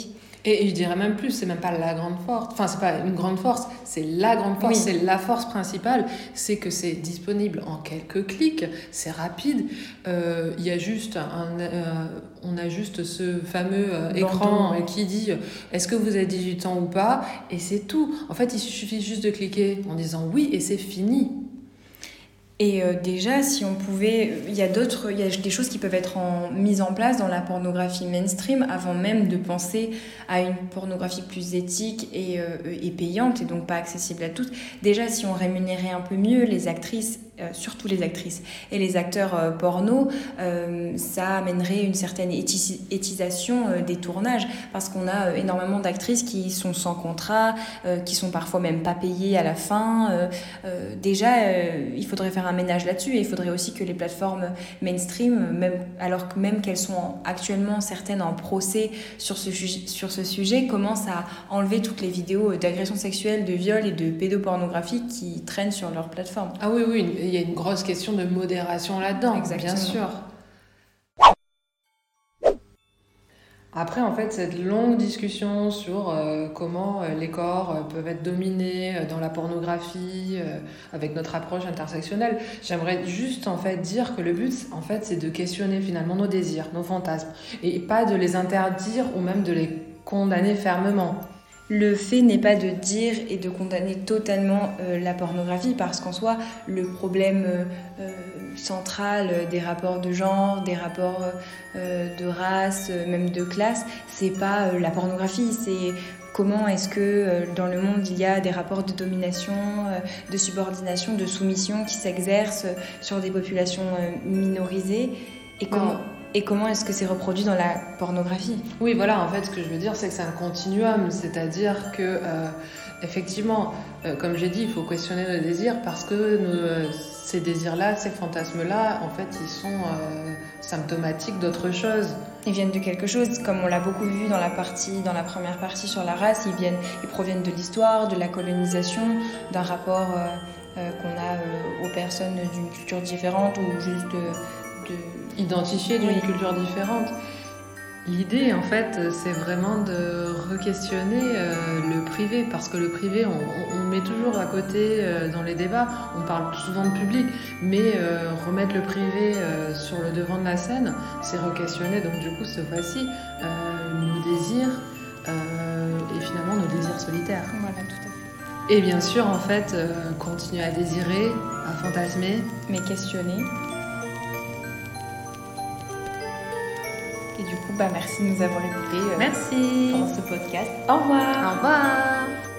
Et, je dirais même plus, c'est même pas la grande force. Enfin, c'est pas une grande force, c'est la grande force, c'est la force principale. C'est que c'est disponible en quelques clics, c'est rapide. Euh, il y a juste un, euh, on a juste ce fameux euh, écran qui dit est-ce que vous avez 18 ans ou pas, et c'est tout. En fait, il suffit juste de cliquer en disant oui et c'est fini. Et euh, déjà, si on pouvait, il y a d'autres, il y a des choses qui peuvent être mises en place dans la pornographie mainstream avant même de penser à une pornographie plus éthique et, euh, payante et donc pas accessible à tous. Déjà, si on rémunérait un peu mieux les actrices surtout les actrices et les acteurs porno, ça amènerait une certaine étisation des tournages parce qu'on a énormément d'actrices qui sont sans contrat, qui sont parfois même pas payées à la fin. déjà, il faudrait faire un ménage là-dessus et il faudrait aussi que les plateformes mainstream, même, alors que même qu'elles sont actuellement certaines en procès sur ce, sur ce sujet, commencent à enlever toutes les vidéos d'agression sexuelle, de viol et de pédopornographie qui traînent sur leur plateforme. Ah oui, oui, y a une grosse question de modération là-dedans, bien sûr. Après, en fait, cette longue discussion sur euh, comment euh, les corps euh, peuvent être dominés dans la pornographie, avec notre approche intersectionnelle, j'aimerais juste en fait dire que le but, en fait, c'est de questionner finalement nos désirs, nos fantasmes, et pas de les interdire ou même de les condamner fermement. Le fait n'est pas de dire et de condamner totalement euh, la pornographie parce qu'en soi, le problème euh, euh, central des rapports de genre, des rapports de race, même de classe, c'est pas la pornographie, c'est comment est-ce que dans le monde il y a des rapports de domination, de subordination, de soumission qui s'exercent sur des populations minorisées et comment et comment est-ce que c'est reproduit dans la pornographie? Oui, voilà, en fait, ce que je veux dire, c'est que c'est un continuum, c'est-à-dire que, euh, effectivement, euh, comme j'ai dit, il faut questionner nos désirs parce que euh, ces désirs-là, ces fantasmes-là, en fait, ils sont symptomatiques d'autre chose. Ils viennent de quelque chose, comme on l'a beaucoup vu dans la partie, dans la première partie sur la race, ils viennent, ils proviennent de l'histoire, de la colonisation, d'un rapport qu'on a aux personnes d'une culture différente ou juste de, de identifié d'une culture différente. L'idée, en fait, c'est vraiment de re-questionner euh, le privé, parce que le privé, on, met toujours à côté euh, dans les débats, on parle souvent de public, mais euh, remettre le privé sur le devant de la scène, c'est re-questionner, donc du coup, ce fois-ci, nos désirs et finalement nos désirs solitaires. Voilà, tout à fait. Et bien sûr, en fait, continuer à désirer, à fantasmer. Mais questionner. Du coup, bah, merci de nous avoir écoutés euh, merci. pendant ce podcast. Au revoir. Au revoir.